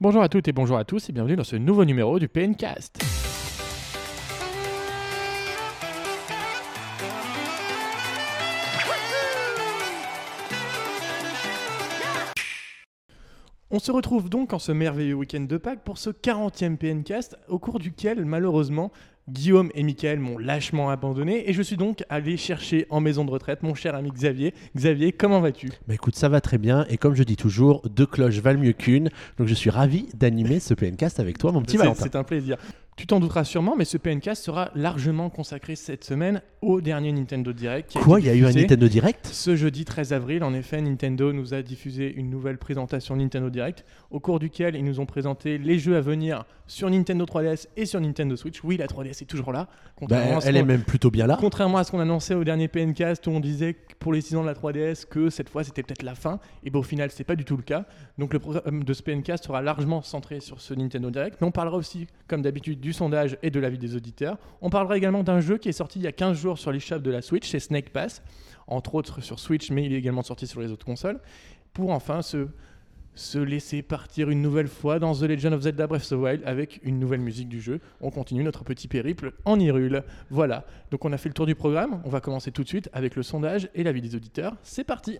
Bonjour à toutes et bonjour à tous et bienvenue dans ce nouveau numéro du PNcast. On se retrouve donc en ce merveilleux week-end de Pâques pour ce 40e PNcast au cours duquel malheureusement Guillaume et Michael m'ont lâchement abandonné et je suis donc allé chercher en maison de retraite mon cher ami Xavier. Xavier, comment vas-tu? Bah écoute, ça va très bien et comme je dis toujours, deux cloches valent mieux qu'une. Donc je suis ravi d'animer ce PNcast avec toi, mon petit Valentin. C'est un plaisir. Tu t'en douteras sûrement, mais ce PNcast sera largement consacré cette semaine au dernier Nintendo Direct. qui Quoi, il y a eu un Nintendo Direct Ce jeudi 13 avril, en effet, Nintendo nous a diffusé une nouvelle présentation Nintendo Direct, au cours duquel ils nous ont présenté les jeux à venir sur Nintendo 3DS et sur Nintendo Switch. Oui, la 3DS est toujours là. Bah, ce Elle est même plutôt bien là. contrairement à ce qu'on annonçait au dernier PNcast où on disait pour les 6 ans de la 3DS que cette fois c'était peut-être la fin, et bien au final c'est pas du tout le cas. Donc le programme de ce PNcast sera largement centré sur ce Nintendo Direct, mais on parlera aussi, comme d'habitude, du sondage et de l'avis des auditeurs. On parlera également d'un jeu qui est sorti il y a 15 jours sur l'eShop de la Switch, c'est Snake Pass, entre autres sur Switch, mais il est également sorti sur les autres consoles, pour enfin se, se laisser partir une nouvelle fois dans The Legend of Zelda Breath of the Wild avec une nouvelle musique du jeu. On continue notre petit périple en Hyrule. Voilà, donc on a fait le tour du programme, on va commencer tout de suite avec le sondage et l'avis des auditeurs. C'est parti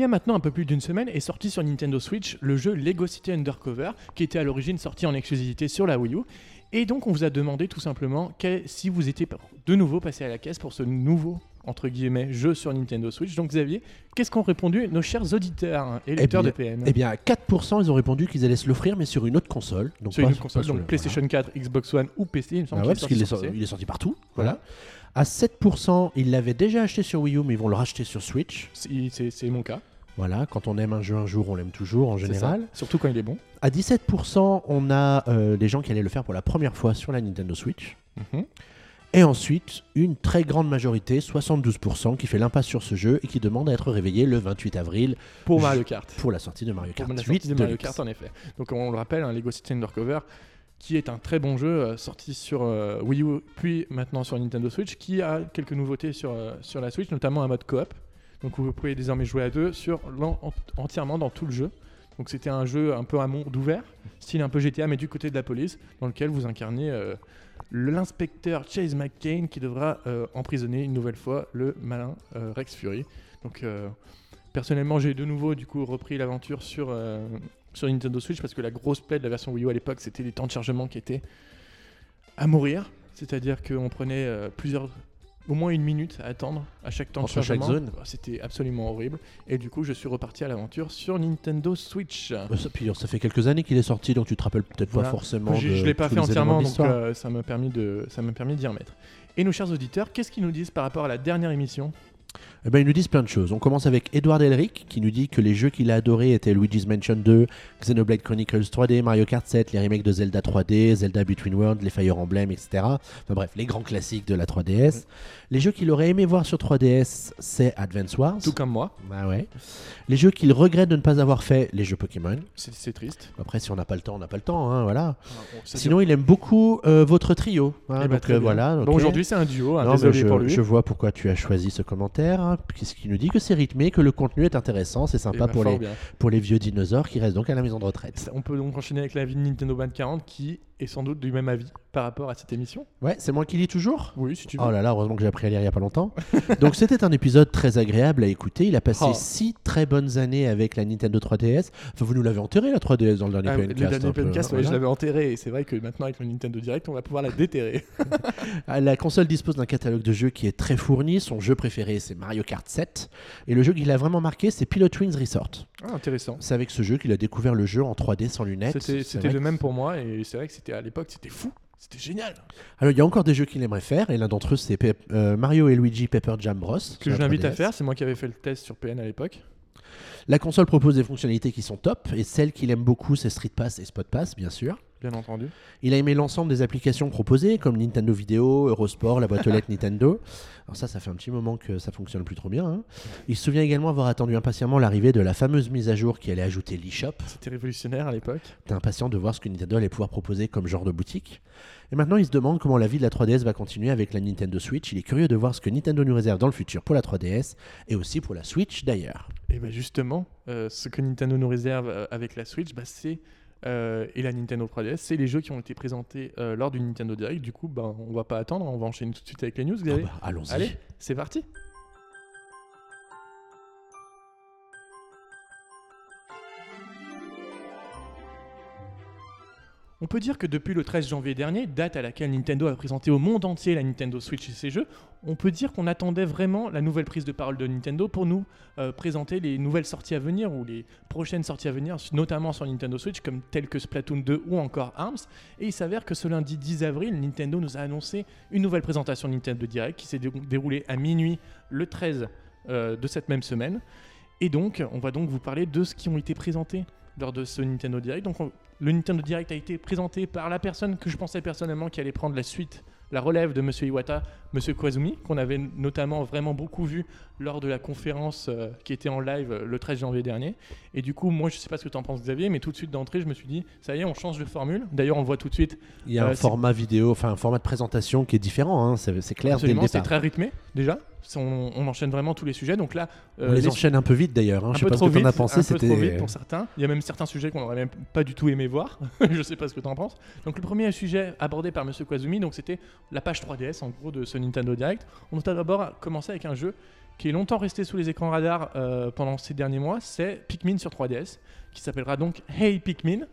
y a maintenant un peu plus d'une semaine est sorti sur Nintendo Switch le jeu Lego City Undercover, qui était à l'origine sorti en exclusivité sur la Wii U. Et donc on vous a demandé tout simplement quel- si vous étiez de nouveau passé à la caisse pour ce nouveau entre guillemets jeu sur Nintendo Switch. Donc Xavier, qu'est-ce qu'ont répondu nos chers auditeurs hein, et lecteurs bien- de PN Eh bien, à 4%, ils ont répondu qu'ils allaient se l'offrir, mais sur une autre console. Donc sur pas- une pas console, donc le- PlayStation 4, Xbox One ou PC, il me semble. Ah ouais, qu'il parce qu'il est, sorti- PC. il est sorti partout. Voilà. Voilà. À 7%, ils l'avaient déjà acheté sur Wii U, mais ils vont le racheter sur Switch. C'est mon cas. Voilà, quand on aime un jeu un jour, on l'aime toujours en général. Surtout quand il est bon. À 17%, on a euh, des gens qui allaient le faire pour la première fois sur la Nintendo Switch. Mhm. Et ensuite, une très grande majorité, 72%, qui fait l'impasse sur ce jeu et qui demande à être réveillé le 28 avril Pour Mario Kart. pour la sortie de Mario Pour Kart la 8 sortie de Mario. Kart en effet. Donc on le rappelle, un Lego City Undercover qui est un très bon jeu euh, sorti sur euh, Wii U puis maintenant sur Nintendo Switch qui a quelques nouveautés sur, euh, sur la Switch, notamment un mode coop. Donc vous pouvez désormais jouer à deux sur entièrement dans tout le jeu. Donc c'était un jeu un peu à monde ouvert, style un peu GTA mais du côté de la police, dans lequel vous incarnez euh, l'inspecteur Chase McCain qui devra euh, emprisonner une nouvelle fois le malin euh, Rex Fury. Donc personnellement j'ai de nouveau du coup repris l'aventure sur, sur Nintendo Switch parce que la grosse plaie de la version Wii U à l'époque c'était les temps de chargement qui étaient à mourir. C'est-à-dire qu'on prenait plusieurs au moins une minute à attendre à chaque temps Entre de chaque zone. C'était absolument horrible. Et du coup, je suis reparti à l'aventure sur Nintendo Switch. Euh, ça- Puis ça fait quelques années qu'il est sorti, donc tu te rappelles peut-être Voilà. pas forcément. Je, je l'ai pas fait entièrement, donc euh, ça m'a permis de, ça m'a permis d'y remettre. Et nos chers auditeurs, qu'est-ce qu'ils nous disent par rapport à la dernière émission? Eh ben, ils nous disent plein de choses. On commence avec Edouard Elric qui nous dit que les jeux qu'il a adorés étaient Luigi's Mansion 2, Xenoblade Chronicles 3D, Mario Kart 7, les remakes de Zelda 3D, Zelda Between Worlds, les Fire Emblem, etc. Enfin bref, les grands classiques de la 3DS. Les jeux qu'il aurait aimé voir sur 3DS, c'est Advance Wars. Tout comme moi, Bah ouais. Les jeux qu'il regrette de ne pas avoir fait, les jeux Pokémon. c'est triste. Après, si on n'a pas le temps, on n'a pas le temps, hein, voilà. Ça Sinon, il aime beaucoup euh, votre trio. hein, Eh ben, donc euh, voilà. Bon, ok. aujourd'hui c'est un duo, hein, Non, désolé je, pour lui. je vois pourquoi tu as choisi ce commentaire, hein, puisqu'il nous dit que c'est rythmé, que le contenu est intéressant, c'est Eh sympa ben, pour, les, bien. pour les vieux dinosaures qui restent donc à la maison de retraite. On peut donc enchaîner avec la vie de Nintendo 2040 qui est sans doute du même avis par rapport à cette émission. Ouais, c'est moi qui lis toujours Oui, si tu veux. Oh là là, heureusement que j'ai appris à lire il y a pas longtemps. Donc c'était un épisode très agréable à écouter. Il a passé Oh. six très bonnes années avec la Nintendo 3DS. Enfin, vous nous l'avez enterré la 3DS dans le dernier Ah, le PNcast. dernier un peu, podcast, hein, ouais, je l'avais enterré et c'est vrai que maintenant avec le Nintendo Direct, on va pouvoir la déterrer. La console dispose d'un catalogue de jeux qui est très fourni. Son jeu préféré, c'est Mario Kart 7. Et le jeu qui l'a vraiment marqué, c'est Pilot Wings Resort. Ah, intéressant. C'est avec ce jeu qu'il a découvert le jeu en 3D sans lunettes. C'était le même pour moi et c'est vrai que c'était à l'époque, c'était fou. C'était génial. Alors, il y a encore des jeux qu'il aimerait faire, et l'un d'entre eux, c'est euh, Mario et Luigi Pepper Jam Bros. Que je l'invite à faire, c'est moi qui avais fait le test sur PN à l'époque. La console propose des fonctionnalités qui sont top, et celle qu'il aime beaucoup, c'est Street Pass et Spot Pass, bien sûr. Bien entendu. Il a aimé l'ensemble des applications proposées, comme Nintendo Vidéo, Eurosport, la boîte aux lettres Nintendo. Alors ça, ça fait un petit moment que ça fonctionne plus trop bien. hein. Il se souvient également avoir attendu impatiemment l'arrivée de la fameuse mise à jour qui allait ajouter l'eShop. C'était révolutionnaire à l'époque. T'es impatient de voir ce que Nintendo allait pouvoir proposer comme genre de boutique. Et maintenant, il se demande comment la vie de la 3DS va continuer avec la Nintendo Switch. Il est curieux de voir ce que Nintendo nous réserve dans le futur pour la 3DS et aussi pour la Switch d'ailleurs. Et bien justement, euh, ce que Nintendo nous réserve euh, avec la Switch, bah, c'est euh, et la Nintendo 3DS, c'est les jeux qui ont été présentés euh, lors du Nintendo Direct. Du coup, bah, on va pas attendre, on va enchaîner tout de suite avec les news. Ah bah, Allons-y. Allez, c'est parti. On peut dire que depuis le 13 janvier dernier, date à laquelle Nintendo a présenté au monde entier la Nintendo Switch et ses jeux, on peut dire qu'on attendait vraiment la nouvelle prise de parole de Nintendo pour nous euh, présenter les nouvelles sorties à venir ou les prochaines sorties à venir, notamment sur Nintendo Switch, comme telles que Splatoon 2 ou encore ARMS. Et il s'avère que ce lundi 10 avril, Nintendo nous a annoncé une nouvelle présentation Nintendo Direct qui s'est dé- déroulée à minuit le 13 euh, de cette même semaine. Et donc, on va donc vous parler de ce qui ont été présentés lors de ce Nintendo Direct. Donc, on- le Nintendo Direct a été présenté par la personne que je pensais personnellement qui allait prendre la suite, la relève de Monsieur Iwata, Monsieur Koizumi, qu'on avait notamment vraiment beaucoup vu lors de la conférence euh, qui était en live euh, le 13 janvier dernier. Et du coup, moi, je sais pas ce que tu en penses, Xavier, mais tout de suite d'entrée, je me suis dit, ça y est, on change de formule. D'ailleurs, on le voit tout de suite. Il y a Euh, un format vidéo, enfin un format de présentation qui est différent, hein, c'est clair dès le Absolument, c'est très rythmé déjà. On, on enchaîne vraiment tous les sujets. Donc là, On les les- enchaîne un peu vite d'ailleurs, hein, je sais pas ce que t'en vite, as pensé, un peu trop c'était... vite pour certains. Il y a même certains sujets qu'on n'aurait même pas du tout aimé voir. je sais pas ce que tu en penses. Donc le premier sujet abordé par Monsieur Kwazumi, donc c'était la page 3DS en gros de ce Nintendo Direct. On a d'abord commencé avec un jeu qui est longtemps resté sous les écrans radars euh, pendant ces derniers mois, c'est Pikmin sur 3DS, qui s'appellera donc Hey Pikmin,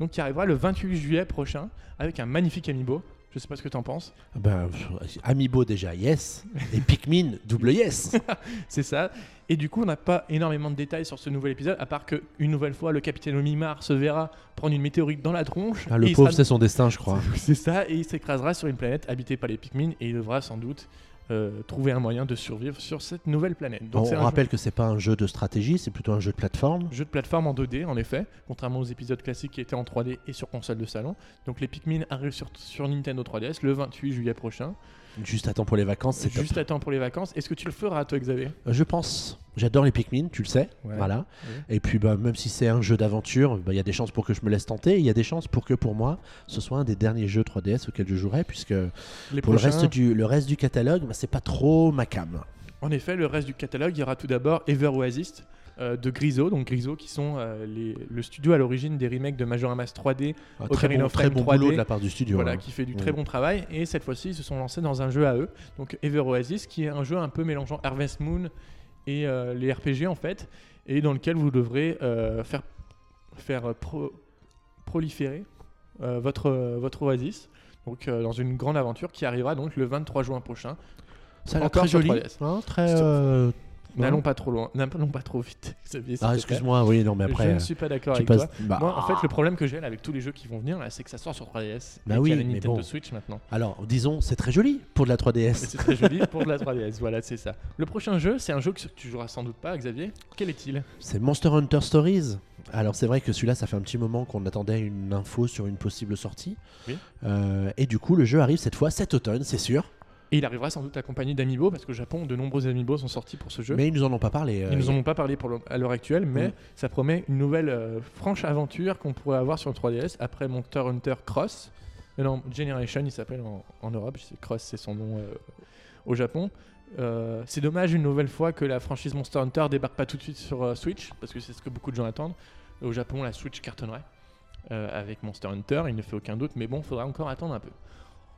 donc qui arrivera le 28 juillet prochain avec un magnifique amiibo. Je sais pas ce que tu en penses. Ben, pff, Amiibo déjà, yes. Et Pikmin, double yes. C'est ça. Et du coup, on n'a pas énormément de détails sur ce nouvel épisode, à part que une nouvelle fois, le capitaine Omimar se verra prendre une météorite dans la tronche. Ah, le pauvre, sera- c'est son destin, je crois. C'est ça, et il s'écrasera sur une planète habitée par les Pikmin, et il devra sans doute euh, trouver un moyen de survivre sur cette nouvelle planète. Donc On, rappelle que c'est pas un jeu de stratégie, c'est plutôt un jeu de plateforme. jeu, jeu de plateforme en 2D, en effet, contrairement aux épisodes classiques qui étaient en 3D et sur console de salon. Donc les Pikmin arrivent sur, sur Nintendo 3DS le 28 juillet prochain. Juste à temps pour les vacances, c'est top. Juste à temps pour les vacances. Est-ce que tu le feras, toi, Xavier Euh, Je pense. J'adore les Pikmin, tu le sais. Ouais. Voilà. Ouais. Et puis, bah, même si c'est un jeu d'aventure, bah, il y a des chances pour que je me laisse tenter. Il y a des chances pour que, pour moi, ce soit un des derniers jeux 3DS auxquels je jouerai, puisque Les pour le reste, du, le reste du catalogue, bah, c'est pas trop ma cam. En effet, le reste du catalogue, il y aura tout d'abord Ever Oasis euh, de Griso, donc Griso qui sont euh, les- le studio à l'origine des remakes de Majora Mask 3D, Un très bon, of très bon 3D, boulot de la part du studio. voilà, hein. qui fait du Mm. très bon travail. Et cette fois-ci, ils se sont lancés dans un jeu à eux, donc Ever Oasis, qui est un jeu un peu mélangeant Harvest Moon et euh, les RPG en fait, et dans lequel vous devrez euh, faire, faire pro- proliférer euh, votre, votre Oasis. Donc euh, dans une grande aventure qui arrivera donc le 23 juin prochain. Ça a l'air très joli. 3DS. hein, très, euh, N'allons pas trop loin, n'allons pas trop vite. Xavier, Ah, excuse-moi, oui, non, mais après. je ne suis pas d'accord avec passes. toi. bah, Moi, en fait, le problème que j'ai avec tous les jeux qui vont venir, c'est que ça sort sur 3DS. Bah et oui, y a la mais Nintendo bon. Switch maintenant. Alors, disons, c'est très joli pour de la Et 3DS. c'est très joli pour de la 3DS. Voilà, c'est ça. Le prochain jeu, c'est un jeu que tu joueras sans doute pas, Xavier. Quel est-il? C'est Monster Hunter Stories. Alors c'est vrai que celui-là, ça fait un petit moment qu'on attendait une info sur une possible sortie. Oui. Euh, et du coup, le jeu arrive cette fois cet automne, c'est sûr. Et il arrivera sans doute accompagné d'amiibo, parce qu'au Japon, de nombreux amiibo sont sortis pour ce jeu. Mais ils nous en ont pas parlé. euh, Ils nous en ont pas parlé pour le- à l'heure actuelle, mais Mm. ça promet une nouvelle euh, franche aventure qu'on pourrait avoir sur le 3DS après Monster Hunter Cross. Euh, non, Generation, il s'appelle en, en Europe. Cross, c'est son nom euh, au Japon. Euh, c'est dommage une nouvelle fois que la franchise Monster Hunter débarque pas tout de suite sur Switch, parce que c'est ce que beaucoup de gens attendent. Au Japon, la Switch cartonnerait avec Monster Hunter, il ne fait aucun doute, mais bon, faudra encore attendre un peu.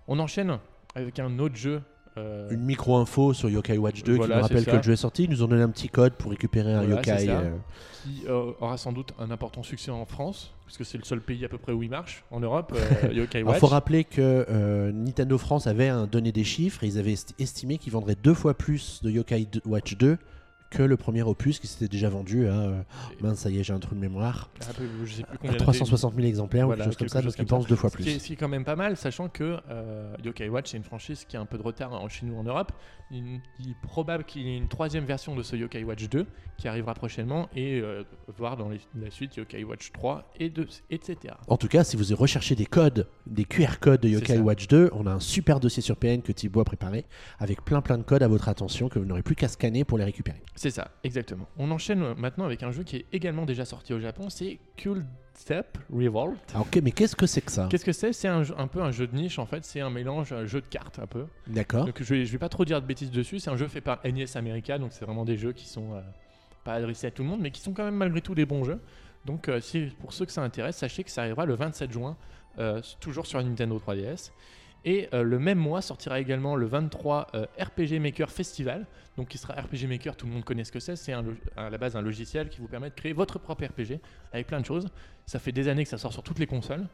On enchaîne avec un autre jeu. euh, Une micro-info sur Yokai Watch 2 Voilà, qui nous rappelle que le jeu est sorti. Ils nous ont donné un petit code pour récupérer un Voilà, Yokai. euh, qui euh, aura sans doute un important succès en France, puisque c'est le seul pays à peu près où il marche, en Europe, Yokai Watch. faut rappeler que Nintendo France avait donné des chiffres et ils avaient esti- estimé qu'ils vendraient deux fois plus de Yokai Watch 2 que le premier opus qui s'était déjà vendu à. euh, mince, ça y est, j'ai un trou de mémoire. Je sais plus À combien 360 000 exemplaires Voilà, ou quelque chose comme ça, donc ils pensent deux fois Ce qui, est, plus. ce qui est quand même pas mal, sachant que euh, Yokai Watch, c'est une franchise qui a un peu de retard en, chez nous en Europe. Il, il est probable qu'il y ait une troisième version de ce Yokai Watch 2 qui arrivera prochainement et euh, voir dans les- la suite Yokai Watch 3 et 2, etc. En tout cas, si vous recherchez des codes, des QR codes de Yokai. Watch 2, on a un super dossier sur PN que Thibaut a préparé avec plein plein de codes à votre attention que vous n'aurez plus qu'à scanner pour les récupérer. C'est ça, exactement. On enchaîne euh, maintenant avec un jeu qui est également déjà sorti au Japon, c'est Cool Step Revolt. Alors, ok, mais qu'est-ce que c'est que ça? Qu'est-ce que c'est? C'est un, peu un jeu de niche en fait, c'est un mélange un jeu de cartes un peu. D'accord. Donc je vais, je vais pas trop dire de bêtises dessus, c'est un jeu fait par NES America, donc c'est vraiment des jeux qui sont euh, pas adressés à tout le monde, mais qui sont quand même malgré tout des bons jeux. Donc euh, si, pour ceux que ça intéresse, sachez que ça arrivera le 27 juin, euh, toujours sur Nintendo 3DS. Et euh, le même mois sortira également le 23 euh, RPG Maker Festival, donc qui sera RPG Maker, tout le monde connaît ce que c'est, c'est à la base un logiciel qui vous permet de créer votre propre RPG avec plein de choses. Ça fait des années que ça sort sur toutes les consoles.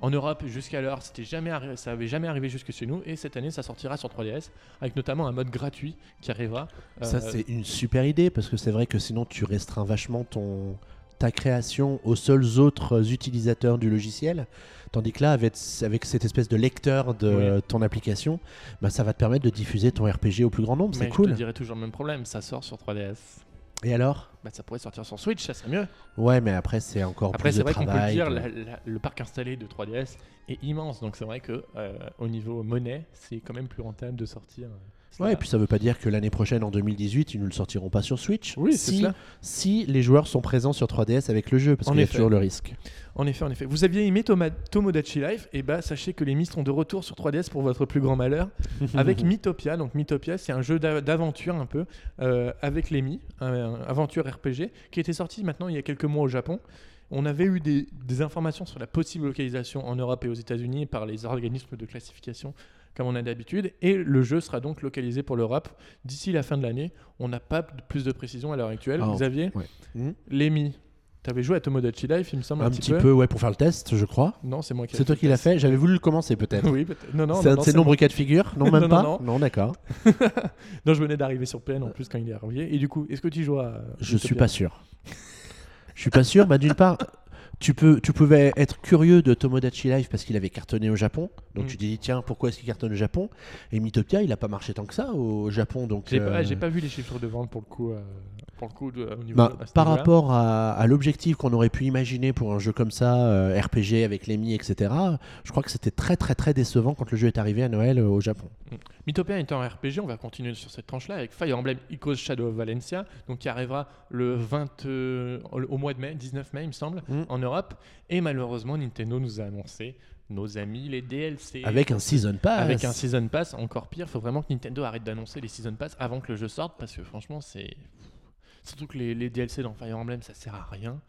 En Europe, jusqu'à l'heure, jamais ça avait jamais arrivé jusque chez nous, et cette année, ça sortira sur 3DS, avec notamment un mode gratuit qui arrivera. Ça, Euh, c'est une super idée parce que c'est vrai que sinon tu restreins vachement ton ta création aux seuls autres utilisateurs du logiciel. Tandis que là, avec, avec cette espèce de lecteur de ton application, bah, ça va te permettre de diffuser ton RPG au plus grand nombre. C'est je cool. te dirais toujours le même problème, ça sort sur 3DS. Et alors? Bah, ça pourrait sortir sur Switch, ça serait mieux. Ouais, mais après, c'est encore Après, plus c'est de vrai qu'on peut le travail. dire, de- la- la- le parc installé de 3DS est immense, donc c'est vrai que euh, au niveau monnaie, c'est quand même plus rentable de sortir. euh, Ouais, et puis ça veut pas dire que l'année prochaine, en 2018, ils ne le sortiront pas sur Switch. Oui, c'est si, cela. si les joueurs sont présents sur 3DS avec le jeu, parce qu'il y a toujours le risque. En effet, en effet. Vous aviez aimé Toma- Tomodachi Life, et bah sachez que les Myst sont de retour sur 3DS pour votre plus grand malheur, avec Mythopia. Donc Mythopia, c'est un jeu d'a- d'aventure un peu euh, avec les Mi, un, un aventure RPG, qui était sorti maintenant il y a quelques mois au Japon. On avait eu des, des informations sur la possible localisation en Europe et aux États-Unis par les organismes de classification, comme on a d'habitude, et le jeu sera donc localisé pour l'Europe d'ici la fin de l'année. On n'a pas plus de précision à l'heure actuelle. Ah, Xavier, ouais. Hmm. les Mi, t'avais joué à Tomodachi Life, il me semble un, Un petit peu, ouais, pour faire le test, je crois. Non, c'est moi qui. C'est toi qui l'as fait J'avais voulu le commencer peut-être. Oui, peut-être. Non, non, c'est non, un non, de ces c'est nombreux cas de figure Non, même Non, pas non, non. d'accord. Non, je venais d'arriver sur PN en plus quand il est arrivé. Et du coup, est-ce que tu joues à. Je suis pas sûr. Je suis pas sûr. Bah, D'une part, tu, peux, tu pouvais être curieux de Tomodachi Life parce qu'il avait cartonné au Japon. Donc Mm. tu te dis, tiens, pourquoi est-ce qu'il cartonne au Japon? Et Mythopia, il a pas marché tant que ça au Japon. Donc, J'ai euh, pas, pas vu les chiffres de vente pour le coup. euh, pour le coup de- au niveau bah, par rapport à, à l'objectif qu'on aurait pu imaginer pour un jeu comme ça, euh, RPG avec les Mi, etc., je crois que c'était très très très décevant quand le jeu est arrivé à Noël euh, au Japon. Mythopia étant un RPG, on va continuer sur cette tranche-là avec Fire Emblem Echoes Shadow of Valencia, donc qui arrivera le 20, euh, au mois de mai, 19 mai, il me semble, Mm. en Europe. Et malheureusement, Nintendo nous a annoncé nos amis les DLC. Avec un Season Pass. Avec un Season Pass, encore pire. Il faut vraiment que Nintendo arrête d'annoncer les Season Pass avant que le jeu sorte parce que franchement, c'est. Surtout que les, les DLC dans Fire Emblem, ça sert à rien.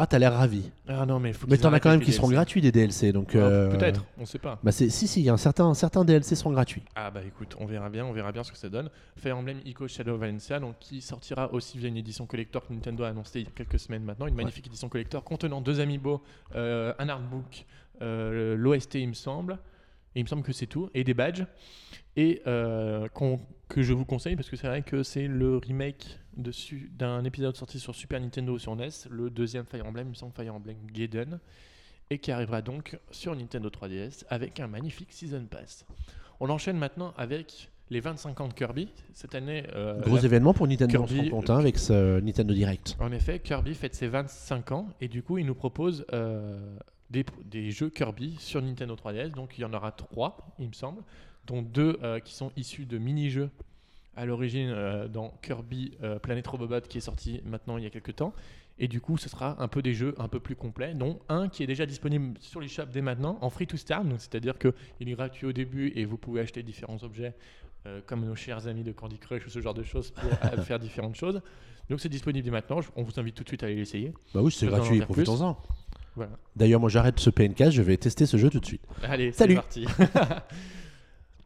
Ah, t'as l'air ravi. Ah non, mais faut Mais t'en as quand même qui seront gratuits des DLC. Donc, Ouais, euh, Peut-être, on sait pas. Bah c'est- si, si, il y a un certain, certains DLC seront gratuits. Ah bah écoute, on verra bien, on verra bien ce que ça donne. Fire Emblem Echo Shadow of Valencia, donc qui sortira aussi via une édition collector que Nintendo a annoncé il y a quelques semaines maintenant, une magnifique édition collector contenant deux amiibo, euh, un artbook, euh, l'OST il me semble, et il me semble que c'est tout, et des badges, et euh, que je vous conseille parce que c'est vrai que c'est le remake d'un épisode sorti sur Super Nintendo sur NES, le deuxième Fire Emblem, il me semble Fire Emblem Gaiden, et qui arrivera donc sur Nintendo 3DS avec un magnifique Season Pass. On enchaîne maintenant avec les 25 ans de Kirby. Cette année, euh, Gros événement pour Nintendo, on se Kirby, compte, hein, avec ce Nintendo Direct. en effet, Kirby fête ses 25 ans et du coup, il nous propose euh, des, des jeux Kirby sur Nintendo 3DS. Donc, il y en aura trois, il me semble, dont deux euh, qui sont issus de mini-jeux à l'origine euh, dans Kirby euh, Planet Robobot qui est sorti maintenant il y a quelques temps. Et du coup, ce sera un peu des jeux un peu plus complets, dont un qui est déjà disponible sur l'eShop dès maintenant en free to start. C'est-à-dire qu'il est gratuit au début et vous pouvez acheter différents objets euh, comme nos chers amis de Candy Crush ou ce genre de choses pour faire différentes choses. Donc, c'est disponible dès maintenant. On vous invite tout de suite à aller l'essayer. Bah oui, c'est gratuit, profitons-en. Voilà. D'ailleurs, moi j'arrête ce PNK, je vais tester ce jeu tout de suite. Allez, c'est parti.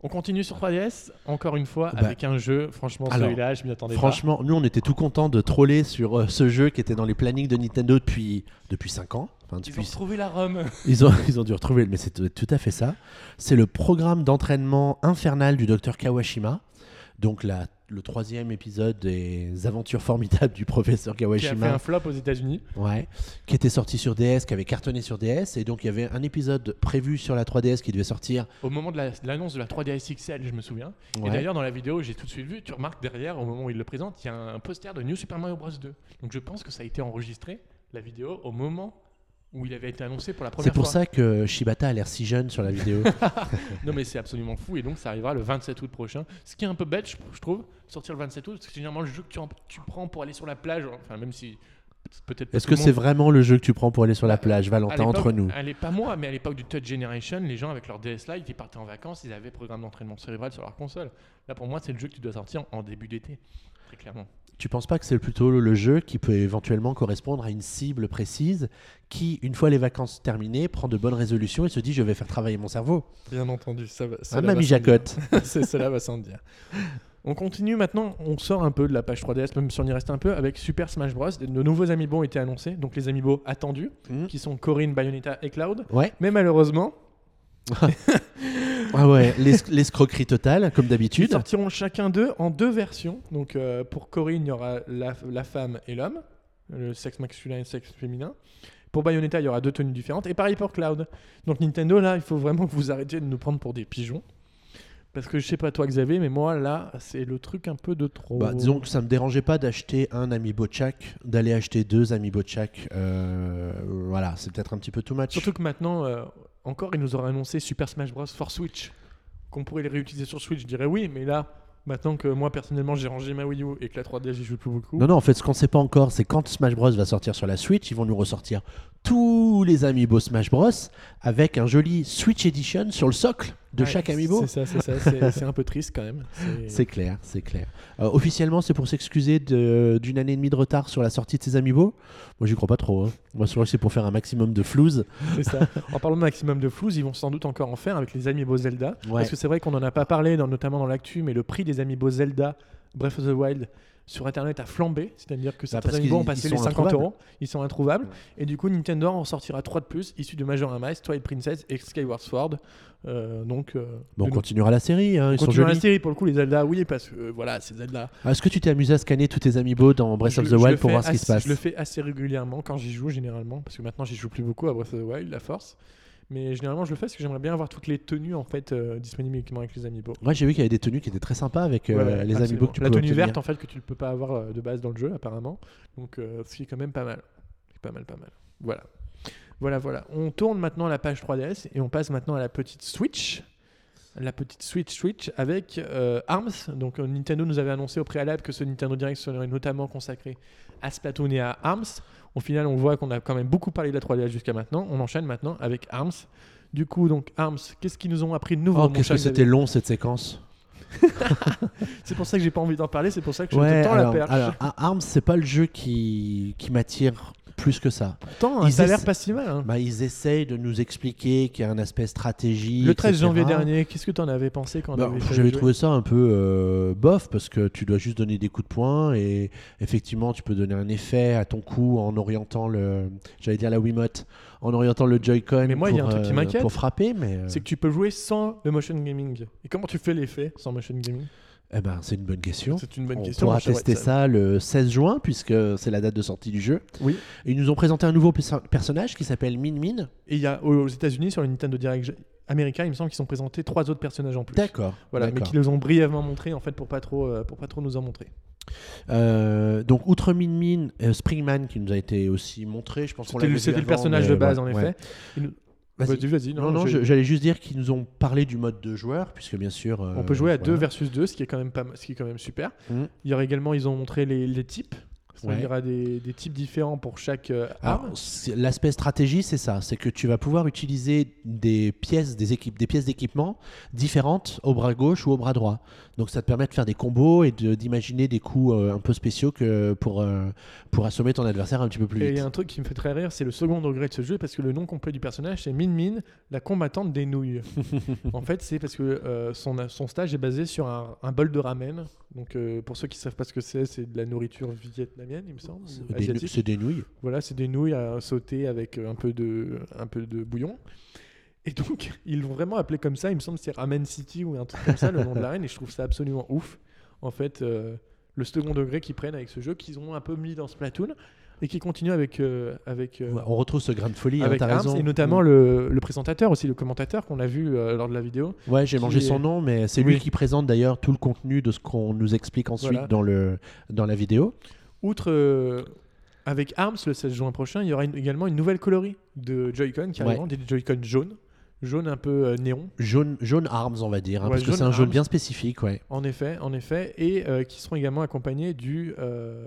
On continue sur 3DS, encore une fois, Bah, avec un jeu. Franchement, celui-là, je m'y attendais Franchement, nous on était tout contents de troller sur euh, ce jeu qui était dans les plannings de Nintendo depuis, depuis 5 ans. Enfin, pas. Ils ont retrouvé la ROM. ils, ont, ils ont dû retrouver, mais c'est tout- tout à fait ça. C'est le programme d'entraînement infernal du docteur Kawashima. Donc la- le troisième épisode des aventures formidables du professeur Qui a fait Kawashima. un flop aux États-Unis. Ouais, qui était sorti sur DS, qui avait cartonné sur DS, et donc il y avait un épisode prévu sur la 3DS qui devait sortir. Au moment de la- de l'annonce de la 3DS XL, je me souviens. Ouais. Et d'ailleurs, dans la vidéo, j'ai tout de suite vu, tu remarques derrière, au moment où il le présente, il y a un poster de New Super Mario Bros. 2. Donc je pense que ça a été enregistré, la vidéo, au moment où il avait été annoncé pour la première C'est pour fois. ça que Shibata a l'air si jeune sur la vidéo. Non, mais c'est absolument fou. Et donc, ça arrivera le 27 août prochain. Ce qui est un peu bête, je, je trouve, sortir le 27 août, parce que généralement, le jeu que tu, en- tu prends pour aller sur la plage, enfin, même si. Peut-être Est-ce que c'est vraiment le jeu que tu prends pour aller sur la Bah, plage, Valentin, entre nous? Elle est pas moi, mais à l'époque du Touch Generation, les gens avec leur DS Lite, ils partaient en vacances, ils avaient programme d'entraînement cérébral sur leur console. Là, pour moi, c'est le jeu que tu dois sortir en début d'été, très clairement. Tu penses pas que c'est plutôt le jeu qui peut éventuellement correspondre à une cible précise qui, une fois les vacances terminées, prend de bonnes résolutions et se dit je vais faire travailler mon cerveau? Bien entendu, ça va. Hein, Mamie Jacotte c'est cela va sans dire. On continue maintenant, on sort un peu de la page 3DS, même si on y reste un peu, avec Super Smash Bros. De nouveaux amiibo ont été annoncés, donc les amiibo attendus, Hmm. qui sont Corinne, Bayonetta et Cloud. Ouais, Mais malheureusement, ah ouais, l'es- l'escroquerie totale, comme ils d'habitude. sortiront chacun d'eux en deux versions. Donc euh, pour Corinne, il y aura la, la femme et l'homme, le sexe masculin et le sexe féminin. Pour Bayonetta, il y aura deux tenues différentes. Et pareil pour Cloud. Donc Nintendo, là, il faut vraiment que vous arrêtiez de nous prendre pour des pigeons. Parce que je sais pas toi Xavier, mais moi là, c'est le truc un peu de trop. Bah, disons que ça me dérangeait pas d'acheter un amiibo de chaque, d'aller acheter deux amiibo de chaque. Euh, voilà, c'est peut-être un petit peu too much. Surtout que maintenant, euh, encore, ils nous auraient annoncé Super Smash Bros. for Switch. Qu'on pourrait les réutiliser sur Switch, je dirais oui, mais là, maintenant que moi personnellement j'ai rangé ma Wii U et que la 3D j'y joue plus beaucoup. Non, non, en fait, ce qu'on sait pas encore, c'est quand Smash Bros va sortir sur la Switch, ils vont nous ressortir tous les amiibo Smash Bros avec un joli Switch Edition sur le socle de Ouais, chaque amiibo. C'est ça, c'est ça. C'est un peu triste quand même. C'est- clair, c'est clair. Euh, officiellement, c'est pour s'excuser d'une année et demie de retard sur la sortie de ces amiibo. Moi, j'y crois pas trop. hein. Moi, je crois que c'est pour faire un maximum de flouze. C'est ça. En parlant de maximum de flouze, ils vont sans doute encore en faire avec les amiibo Zelda. Ouais. Parce que c'est vrai qu'on n'en a pas parlé, dans- notamment dans l'actu, mais le prix des amiibo Zelda Breath of the Wild sur internet a flambé. C'est-à-dire que certains Bah, parce amiibo ont passé les sont 50 introuvables. euros. Ils sont introuvables. Ouais. Et du coup, Nintendo en sortira 3 de plus, issus de Majora Mask, Twilight Princess et Skyward Sword. Euh, donc, euh, Bon, on continuera la série. hein, on ils sont continue la série pour le coup, les Zelda, oui, parce que euh, voilà, c'est Zelda. Ah, Est-ce que tu t'es amusé à scanner tous tes amiibo dans Breath Je of the Wild pour voir ce qui se passe Je le fais assez régulièrement quand j'y joue, généralement, parce que maintenant j'y joue plus beaucoup à Breath of the Wild, la force. Mais généralement, je le fais parce que j'aimerais bien avoir toutes les tenues en fait euh, disponibles uniquement avec les amiibo. Moi, j'ai vu qu'il y avait des tenues qui étaient très sympas avec euh, Ouais, ouais, les amiibo que tu La tenue obtenir. verte en fait que tu ne peux pas avoir euh, de base dans le jeu apparemment. Donc euh, ce qui est quand même pas mal. C'est pas mal, pas mal. Voilà. Voilà, voilà. On tourne maintenant à la page 3DS et on passe maintenant à la petite Switch. La petite Switch Switch avec euh, ARMS. Donc euh, Nintendo nous avait annoncé au préalable que ce Nintendo Direct serait notamment consacré à Splatoon et à ARMS. Au final, on voit qu'on a quand même beaucoup parlé de la 3DS jusqu'à maintenant. On enchaîne maintenant avec ARMS. Du coup, donc ARMS, qu'est-ce qu'ils nous ont appris de nouveau Oh, qu'est-ce que c'était long cette séquence. C'est pour ça que j'ai pas envie d'en parler, c'est pour ça que je Ouais, te tends alors, la perche. alors, Ar- Arms, c'est pas le jeu qui, qui m'attire plus que ça. Pourtant, Ils ça a l'air essa- pas si mal. hein. Bah, ils essayent de nous expliquer qu'il y a un aspect stratégie. Le 13 etc. janvier dernier, qu'est-ce que tu en avais pensé quand on Bah, J'avais trouvé ça un peu euh, bof parce que tu dois juste donner des coups de poing et effectivement tu peux donner un effet à ton coup en orientant le, j'allais dire la Wiimote, en orientant le Joy-Con Mais moi, il y a pour, un truc qui euh, m'inquiète. pour frapper, mais euh, C'est que tu peux jouer sans le motion gaming. Et comment tu fais l'effet sans motion gaming? Eh ben, c'est une bonne question. C'est une bonne On question. pourra moi, je tester ça le 16 juin puisque c'est la date de sortie du jeu. Oui. Et ils nous ont présenté un nouveau perso- personnage qui s'appelle Min Min. Et il y a aux États-Unis sur le Nintendo Direct américain, il me semble qu'ils ont présenté trois autres personnages en plus. D'accord. Voilà, mais d'accord. qui les ont brièvement montrés en fait pour pas trop, euh, pour pas trop nous en montrer. Euh, donc outre Min Min, euh, Springman qui nous a été aussi montré, je pense qu'on C'était le, vu c'était le avant, personnage mais de base ouais, en effet. Nous- Vas-y. Vas-y. Non, non, j'allais juste dire qu'ils nous ont parlé du mode de joueur, puisque bien sûr. euh, On peut jouer à voilà. 2 versus 2, ce qui est quand même, pas, ce qui est quand même super. Mhm. Il y aura également, ils ont montré les, les types. Ouais. Il y aura des, des types différents pour chaque euh, Alors, arme. L'aspect stratégie, c'est ça, c'est que tu vas pouvoir utiliser des pièces, des équipes, des pièces d'équipement différentes au bras gauche ou au bras droit. Donc ça te permet de faire des combos et de- d'imaginer des coups euh, un peu spéciaux que pour euh, pour assommer ton adversaire un petit peu plus Et il y vite. a un truc qui me fait très rire, c'est le second degré de ce jeu, parce que le nom complet du personnage, c'est Min Min, la combattante des nouilles. en fait, c'est parce que euh, son, son stage est basé sur un, un bol de ramen. Donc, pour ceux qui ne savent pas ce que c'est, c'est de la nourriture vietnamienne, il me semble. C'est des, nouilles. Voilà, c'est des nouilles à sauter avec un peu de, un peu de bouillon. Et donc, ils l'ont vraiment appelé comme ça. Il me semble c'est Ramen City ou un truc comme ça, le nom de l'arène. Et je trouve ça absolument ouf. en fait euh, le second degré qu'ils prennent avec ce jeu qu'ils ont un peu mis dans Splatoon et qui continuent avec euh, avec euh, Ouais, on retrouve ce grain de folie, hein, avec Arms, raison. et notamment Mm. le, le présentateur aussi le commentateur qu'on a vu euh, lors de la vidéo Ouais, j'ai mangé est- son nom, mais c'est lui qui présente d'ailleurs tout le contenu de ce qu'on nous explique ensuite Voilà. dans, le, dans la vidéo. Outre euh, avec Arms le 16 juin prochain il y aura une- également une nouvelle coloris de Joy-Con qui Ouais. des Joy-Con jaunes jaune un peu euh, néon Jaune, jaune Arms, on va dire, hein, Ouais, parce que c'est un jaune bien spécifique, ouais. En effet, en effet, et euh, qui seront également accompagnés du euh,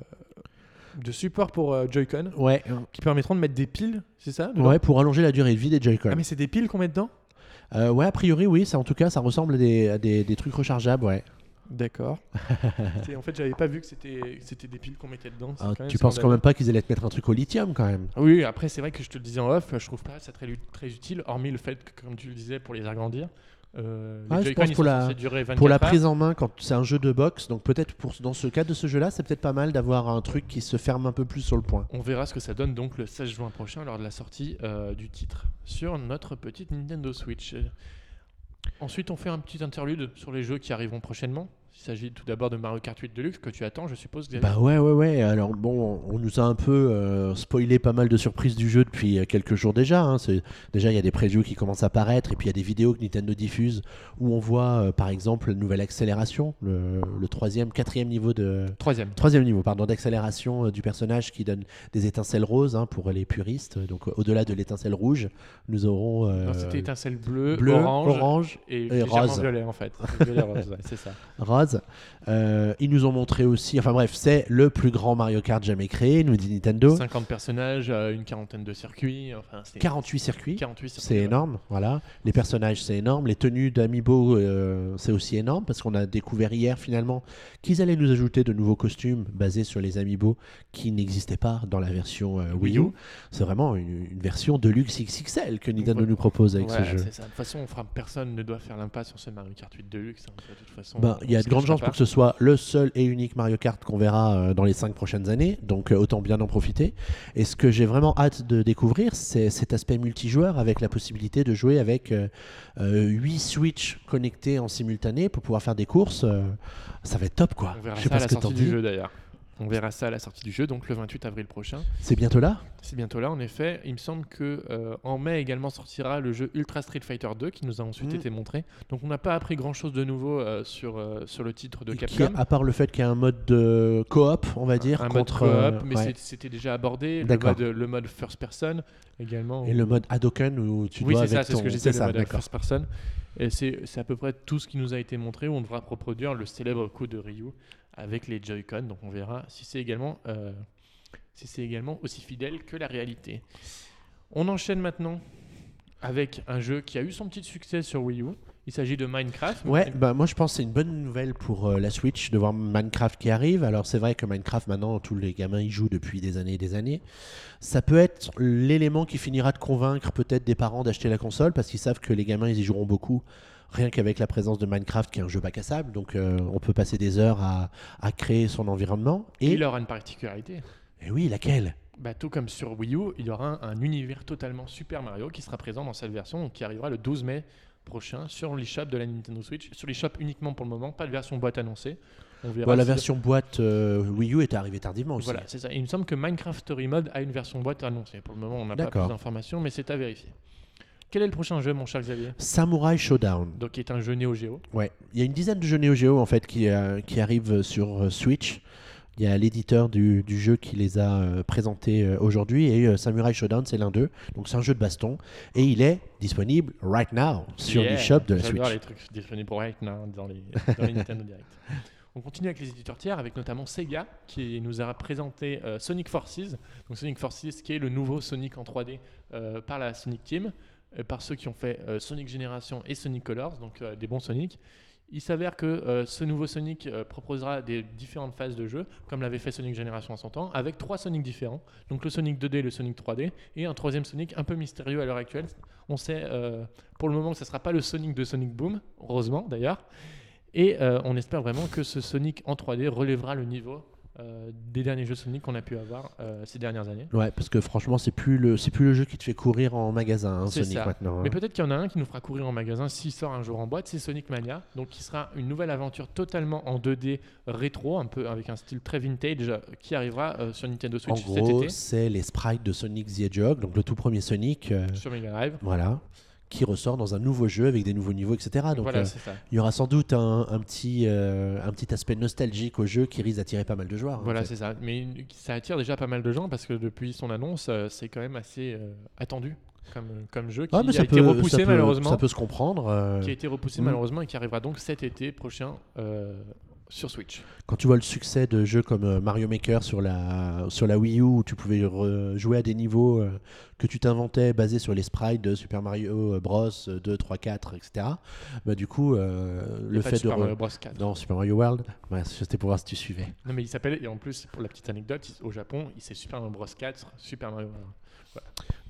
de support pour Joy-Con, Ouais, qui permettront de mettre des piles, c'est ça ouais, pour allonger la durée de vie des Joy-Con. Ah mais c'est des piles qu'on met dedans? Ouais, a priori, oui, ça, en tout cas, ça ressemble à des, à des, des trucs rechargeables, ouais. D'accord. en fait, j'avais pas vu que c'était c'était des piles qu'on mettait dedans. Ah, quand tu penses quand même pas qu'ils allaient te mettre un truc au lithium, quand même? Oui, après c'est vrai que je te le disais en off, je trouve pas ça très, très utile, hormis le fait que, comme tu le disais, pour les agrandir. euh, Ah, je pense pour la- censés durer 24 Pour la prise en main, quand c'est un jeu de boxe, donc peut-être pour dans ce cas de ce jeu-là, c'est peut-être pas mal d'avoir un truc qui se ferme un peu plus sur le point. On verra ce que ça donne donc le 16 juin prochain lors de la sortie euh, du titre sur notre petite Nintendo Switch. Ensuite, on fait un petit interlude sur les jeux qui arriveront prochainement. Il s'agit tout d'abord de Mario Kart 8 Deluxe que tu attends, je suppose. Xavier. Bah ouais, ouais, ouais. Alors bon, on nous a un peu euh, spoilé pas mal de surprises du jeu depuis euh, quelques jours déjà. hein. Déjà, il y a des previews qui commencent à apparaître et puis il y a des vidéos que Nintendo diffuse où on voit euh, par exemple la nouvelle accélération, le, le troisième, quatrième niveau de. Troisième. Troisième niveau, pardon, d'accélération euh, du personnage qui donne des étincelles roses hein, pour les puristes. Donc euh, au-delà de l'étincelle rouge, nous aurons euh, Non, C'était étincelle bleue, bleu, orange, orange, et, et rose. violet en fait. Violet rose, ouais, c'est ça. rose. Euh, ils nous ont montré aussi, enfin bref, c'est le plus grand Mario Kart jamais créé, nous dit Nintendo. 50 personnages, euh, une quarantaine de circuits. Enfin, c'est 48 circuits. 48 circuits. C'est ouais. énorme, voilà. Les personnages, c'est énorme. Les tenues d'Amiibo, euh, c'est aussi énorme parce qu'on a découvert hier finalement qu'ils allaient nous ajouter de nouveaux costumes basés sur les Amiibo qui n'existaient pas dans la version Wii U. C'est vraiment une, une version Deluxe XXL que Nintendo Ouais. nous propose avec Ouais, ce jeu. ça. De toute façon, on fera, personne ne doit faire l'impasse sur ce Mario Kart 8 Deluxe. hein. De toute façon, Ben, Il y a de grandes chances pour que ce soit le seul et unique Mario Kart qu'on verra euh, dans les cinq prochaines années, donc euh, autant bien en profiter. Et ce que j'ai vraiment hâte de découvrir, c'est cet aspect multijoueur avec la possibilité de jouer avec 8 Switch connectés en simultané pour pouvoir faire des courses. euh, ça va être top quoi. On verra Je sais ça à pas la que t'en sortie du jeu d'ailleurs. On verra ça à la sortie du jeu, donc le 28 avril prochain. C'est bientôt là? C'est bientôt là, en effet. Il me semble que euh, en mai également sortira le jeu Ultra Street Fighter 2 qui nous a ensuite Mm. été montré. Donc on n'a pas appris grand chose de nouveau euh, sur, euh, sur le titre de Et Capcom. à part le fait qu'il y a un mode de coop, on va dire, un mode contre. coop, euh, mais ouais. c'était déjà abordé. Le mode, le mode first person également. Et le mode Hadoken où tu oui, dois c'est ça, c'est ton. ce que je disais, c'est le mode first person. Et c'est c'est à peu près tout ce qui nous a été montré où on devra reproduire le célèbre coup de Ryu avec les Joy-Con. Donc on verra si c'est également, euh, également aussi fidèle que la réalité. On enchaîne maintenant avec un jeu qui a eu son petit succès sur Wii U. Il s'agit de Minecraft. Ouais, bah moi je pense que c'est une bonne nouvelle pour euh, la Switch de voir Minecraft qui arrive. Alors c'est vrai que Minecraft maintenant tous les gamins y jouent depuis des années et des années. Ça peut être l'élément qui finira de convaincre peut-être des parents d'acheter la console parce qu'ils savent que les gamins ils y joueront beaucoup. Rien qu'avec la présence de Minecraft qui est un jeu bac à sable, donc euh, on peut passer des heures à, à créer son environnement. Et, Il aura une particularité. et oui, laquelle? Bah, tout comme sur Wii U, il y aura un, un univers totalement Super Mario qui sera présent dans cette version, qui arrivera le 12 mai prochain sur l'eShop de la Nintendo Switch. Sur l'eShop uniquement pour le moment, pas de version boîte annoncée. On verra. Bah, La si- version boîte euh, Wii U est arrivée tardivement aussi. Voilà, c'est ça. Il me semble que Minecraft Story Mode a une version boîte annoncée. Pour le moment, on n'a pas plus d'informations, mais c'est à vérifier. Quel est le prochain jeu, mon cher Xavier? Samurai Showdown. Donc, qui est un jeu Neo Geo. Ouais, il y a une dizaine de jeux Neo Geo en fait qui, euh, qui arrivent sur euh, Switch. Il y a l'éditeur du, du jeu qui les a euh, présentés euh, aujourd'hui et euh, Samurai Showdown c'est l'un d'eux. Donc c'est un jeu de baston et il est disponible right now sur Yeah, l'eShop de la Switch. les trucs disponibles pour right now dans les, dans les Nintendo Direct. On continue avec les éditeurs tiers, avec notamment Sega, qui nous a présenté euh, Sonic Forces. Donc Sonic Forces, qui est le nouveau Sonic en 3D euh, par la Sonic Team, euh, par ceux qui ont fait euh, Sonic Generation et Sonic Colors, donc euh, des bons Sonic. Il s'avère que euh, ce nouveau Sonic euh, proposera des différentes phases de jeu, comme l'avait fait Sonic Generation en son temps, avec trois Sonic différents. Donc le Sonic 2D, le Sonic 3D, et un troisième Sonic un peu mystérieux à l'heure actuelle. On sait euh, pour le moment que ce ne sera pas le Sonic de Sonic Boom, heureusement d'ailleurs. Et euh, on espère vraiment que ce Sonic en 3D relèvera le niveau euh, des derniers jeux Sonic qu'on a pu avoir euh, ces dernières années. Ouais, parce que franchement, c'est plus le, c'est plus le jeu qui te fait courir en magasin, hein, Sonic ça. maintenant. hein. Mais peut-être qu'il y en a un qui nous fera courir en magasin s'il sort un jour en boîte, c'est Sonic Mania, donc qui sera une nouvelle aventure totalement en 2D rétro, un peu avec un style très vintage, euh, qui arrivera euh, sur Nintendo En Switch cet gros, été c'est les sprites de Sonic the Hedgehog, donc le tout premier Sonic, sur Mega Drive. voilà, qui ressort dans un nouveau jeu avec des nouveaux niveaux, etc. Donc voilà, euh, il y aura sans doute un, un petit, euh, un petit aspect nostalgique au jeu qui risque d'attirer pas mal de joueurs. hein, en Voilà, fait. c'est ça. Mais une- ça attire déjà pas mal de gens parce que depuis son annonce, euh, c'est quand même assez attendu comme, comme jeu qui Ah, mais a ça été peut, repoussé ça peut- malheureusement. Ça peut se comprendre. Qui a été repoussé malheureusement et qui arrivera donc cet été prochain sur Switch. Quand tu vois le succès de jeux comme euh, Mario Maker sur la, sur la Wii U, où tu pouvais jouer à des niveaux euh, que tu t'inventais basés sur les sprites de Super Mario Bros. euh, 2, 3, 4, etc. Bah, du coup, euh, le fait de. Super Mario Bros 4. Non, Super Mario World, ouais, c'était pour voir si tu suivais. Non mais il s'appelle et en plus pour la petite anecdote, au Japon, il c'est Super Mario Bros 4, Super Mario.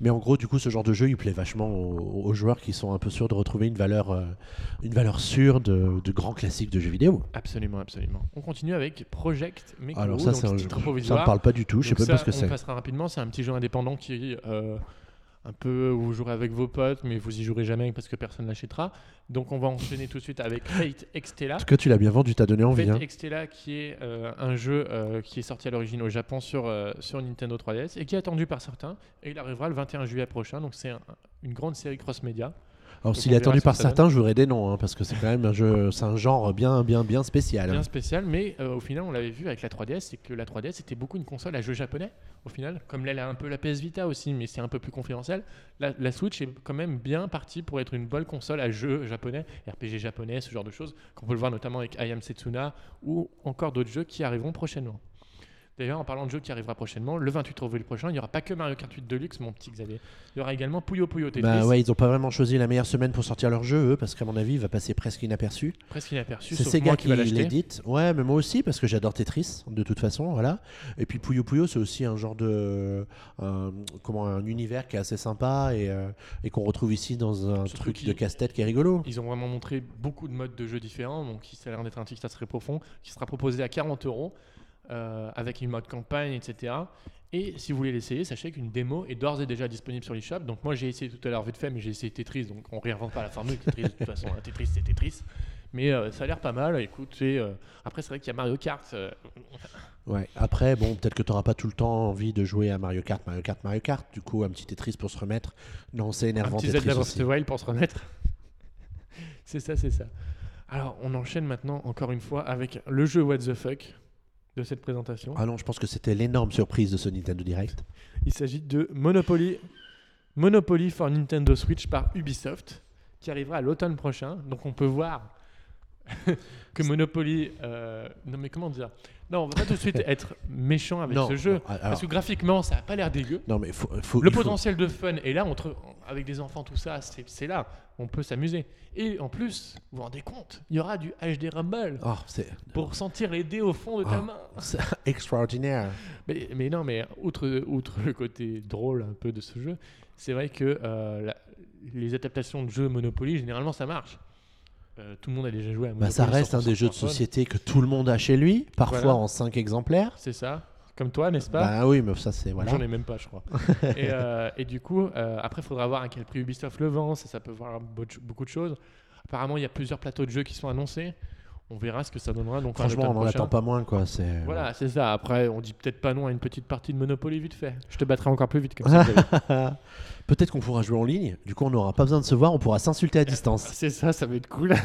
Mais en gros, du coup, ce genre de jeu, il plaît vachement aux, aux joueurs qui sont un peu sûrs de retrouver une valeur, euh, une valeur sûre de, de grands classiques de jeux vidéo. Absolument, absolument. On continue avec Project Mekuro. Alors ça, donc c'est un titre jeu. Ça provisoire. me parle pas du tout. Je sais Donc pas ça, ce que On c'est. passera rapidement. C'est un petit jeu indépendant qui euh, un peu où vous jouerez avec vos potes, mais vous y jouerez jamais parce que personne l'achètera. Donc on va enchaîner tout de suite avec Fate Extella. En tout cas, tu l'as bien vendu, t'as donné envie. Fate hein. Extella qui est euh, un jeu euh, qui est sorti à l'origine au Japon sur, euh, sur Nintendo 3DS et qui est attendu par certains. Et il arrivera le 21 juillet prochain. Donc c'est un- une grande série cross-média. Alors, s'il est attendu par donne. certains, je voudrais des noms, hein, parce que c'est quand même un jeu, c'est un genre bien, bien, bien spécial. bien spécial, mais euh, au final, on l'avait vu avec la 3DS, c'est que la 3DS était beaucoup une console à jeux japonais, au final, comme elle a un peu la PS Vita aussi, mais c'est un peu plus confidentiel. La, la Switch est quand même bien partie pour être une bonne console à jeux japonais, RPG japonais, ce genre de choses, qu'on peut le voir notamment avec I Am Setsuna ou encore d'autres jeux qui arriveront prochainement. D'ailleurs, en parlant de jeux qui arrivera prochainement, le 28 avril prochain, il n'y aura pas que Mario Kart 8 Deluxe, mon petit Xavier. Il y aura également Puyo Puyo Tetris, Bah ouais, ils ont pas vraiment choisi la meilleure semaine pour sortir leur jeu, eux, parce qu'à mon avis, il va passer presque inaperçu. presque inaperçu, C'est Sega qui va l'édite. Ouais, mais moi aussi, parce que j'adore Tetris, de toute façon, voilà. Et puis Puyo Puyo, c'est aussi un genre de. un- comment, un univers qui est assez sympa et, euh, et qu'on retrouve ici dans un Surtout truc de casse-tête qui est rigolo. Ils ont vraiment montré beaucoup de modes de jeu différents, donc ça a l'air d'être un titre très profond, qui sera proposé à 40 euros, euh, avec une mode campagne, etc. Et si vous voulez l'essayer, sachez qu'une démo est d'ores et déjà disponible sur l'eShop. Donc moi j'ai essayé tout à l'heure vite fait, mais j'ai essayé Tetris, donc on réinvente pas la formule. Tetris, de toute façon, un Tetris c'est Tetris. Mais euh, ça a l'air pas mal. Écoute, euh, après c'est vrai qu'il y a Mario Kart. euh, Ouais. Après, bon, peut-être que tu n'auras pas tout le temps envie de jouer à Mario Kart, Mario Kart, Mario Kart. Du coup, un petit Tetris pour se remettre. Non, c'est un énervant petit Tetris Zelda Breath of pour se remettre. c'est ça, c'est ça. Alors on enchaîne maintenant encore une fois avec le jeu What the fuck de cette présentation. Ah non, je pense que c'était l'énorme surprise de ce Nintendo Direct. Il s'agit de Monopoly, Monopoly for Nintendo Switch par Ubisoft, qui arrivera à l'automne prochain. Donc on peut voir que Monopoly... euh, non mais comment dire? Non, on va pas tout de suite être méchant avec non, ce jeu. non, alors- Parce que graphiquement, ça a pas l'air dégueu. non, mais faut, faut, Le faut- potentiel de fun est là, entre, avec des enfants, tout ça, c'est là. On peut s'amuser. Et en plus, vous vous rendez compte, il y aura du HD Rumble Oh, pour sentir les dés au fond de ta Ah. main. c'est extraordinaire. Mais, mais non, mais outre, outre le côté drôle un peu de ce jeu, c'est vrai que euh, la- les adaptations de jeux Monopoly, généralement, ça marche. Euh, tout le monde a déjà joué à Monopoly. Bah, ça reste un des jeux de société que tout le monde a chez lui, parfois Voilà. en 5 exemplaires. C'est ça. Comme toi, n'est-ce pas Bah oui, mais ça c'est voilà. J'en ai même pas, je crois. et, euh, et du coup, euh, après, il faudra voir à quel prix Ubisoft le vend. Ça, ça peut voir be- beaucoup de choses. Apparemment, il y a plusieurs plateaux de jeux qui sont annoncés. On verra ce que ça donnera. Donc, Franchement, on n'en attend pas moins quoi. C'est Voilà, c'est ça. Après, on dit peut-être pas non à une petite partie de Monopoly vite fait. Je te battrai encore plus vite comme ça. Peut-être qu'on pourra jouer en ligne. Du coup, on n'aura pas besoin de se voir. On pourra s'insulter à distance. C'est ça, ça va être cool.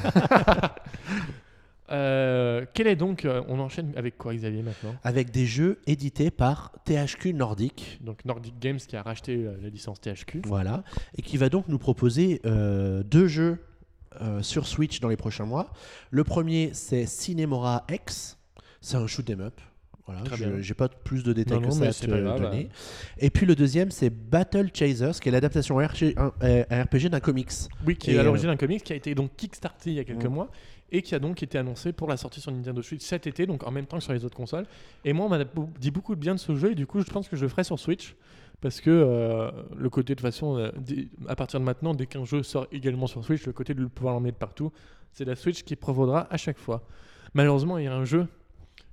Euh, quel est donc euh, On enchaîne avec quoi, Xavier, maintenant? Avec des jeux édités par THQ Nordic. Donc Nordic Games qui a racheté euh, la licence THQ. Voilà. Et qui va donc nous proposer euh, deux jeux euh, sur Switch dans les prochains mois. Le premier, c'est Cinemora X. C'est un shoot 'em up. Voilà, n'ai pas plus de détails Non, que non, ça à te grave, donner. Et puis le deuxième, c'est Battle Chasers, qui est l'adaptation un- euh, RPG d'un comics. Oui, qui Et, est à euh, l'origine d'un comics qui a été donc kickstarté il y a quelques Mm. mois et qui a donc été annoncé pour la sortie sur Nintendo Switch cet été, donc en même temps que sur les autres consoles. Et moi, on m'a dit beaucoup de bien de ce jeu et du coup, je pense que je le ferai sur Switch. Parce que euh, le côté de façon, euh, à partir de maintenant, dès qu'un jeu sort également sur Switch, le côté de pouvoir l'emmener de partout, c'est la Switch qui prévaudra à chaque fois. Malheureusement, il y a un jeu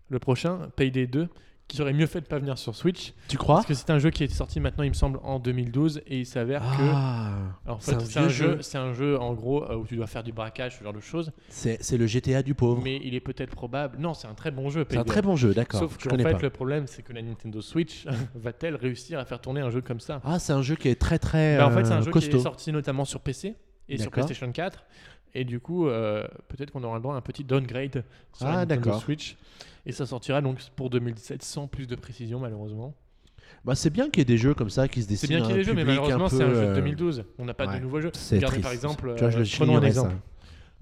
le prochain, Payday 2, qui aurait mieux fait de pas venir sur Switch. Tu crois Parce que c'est un jeu qui est sorti maintenant, il me semble, en 2012, et il s'avère que. Ah, En c'est fait, un c'est un, vieux jeu, c'est un jeu en gros euh, où tu dois faire du braquage, ce genre de choses. c'est le GTA du pauvre. Mais il est peut-être probable. Non, c'est un très bon jeu. C'est un très bon jeu, d'accord. Sauf qu'en connais fait, pas. le problème, c'est que la Nintendo Switch va-t-elle réussir à faire tourner un jeu comme ça? Ah, c'est un jeu qui est très très Bah, En fait, c'est un euh, jeu qui est sorti notamment sur PC et sur. PlayStation 4. Et du coup, euh, peut-être qu'on aura le droit à un petit downgrade sur Ah, la Nintendo. Switch. Et ça sortira donc pour 2017 sans plus de précision, malheureusement. Bah, c'est bien qu'il y ait des jeux comme ça qui se C'est dessinent bien qu'il y ait des un jeux, mais malheureusement, un c'est un jeu de euh, 2012. On n'a pas ouais. de nouveaux jeux. C'est Regardez triste. par exemple, Tu vois, je euh, prenons un exemple.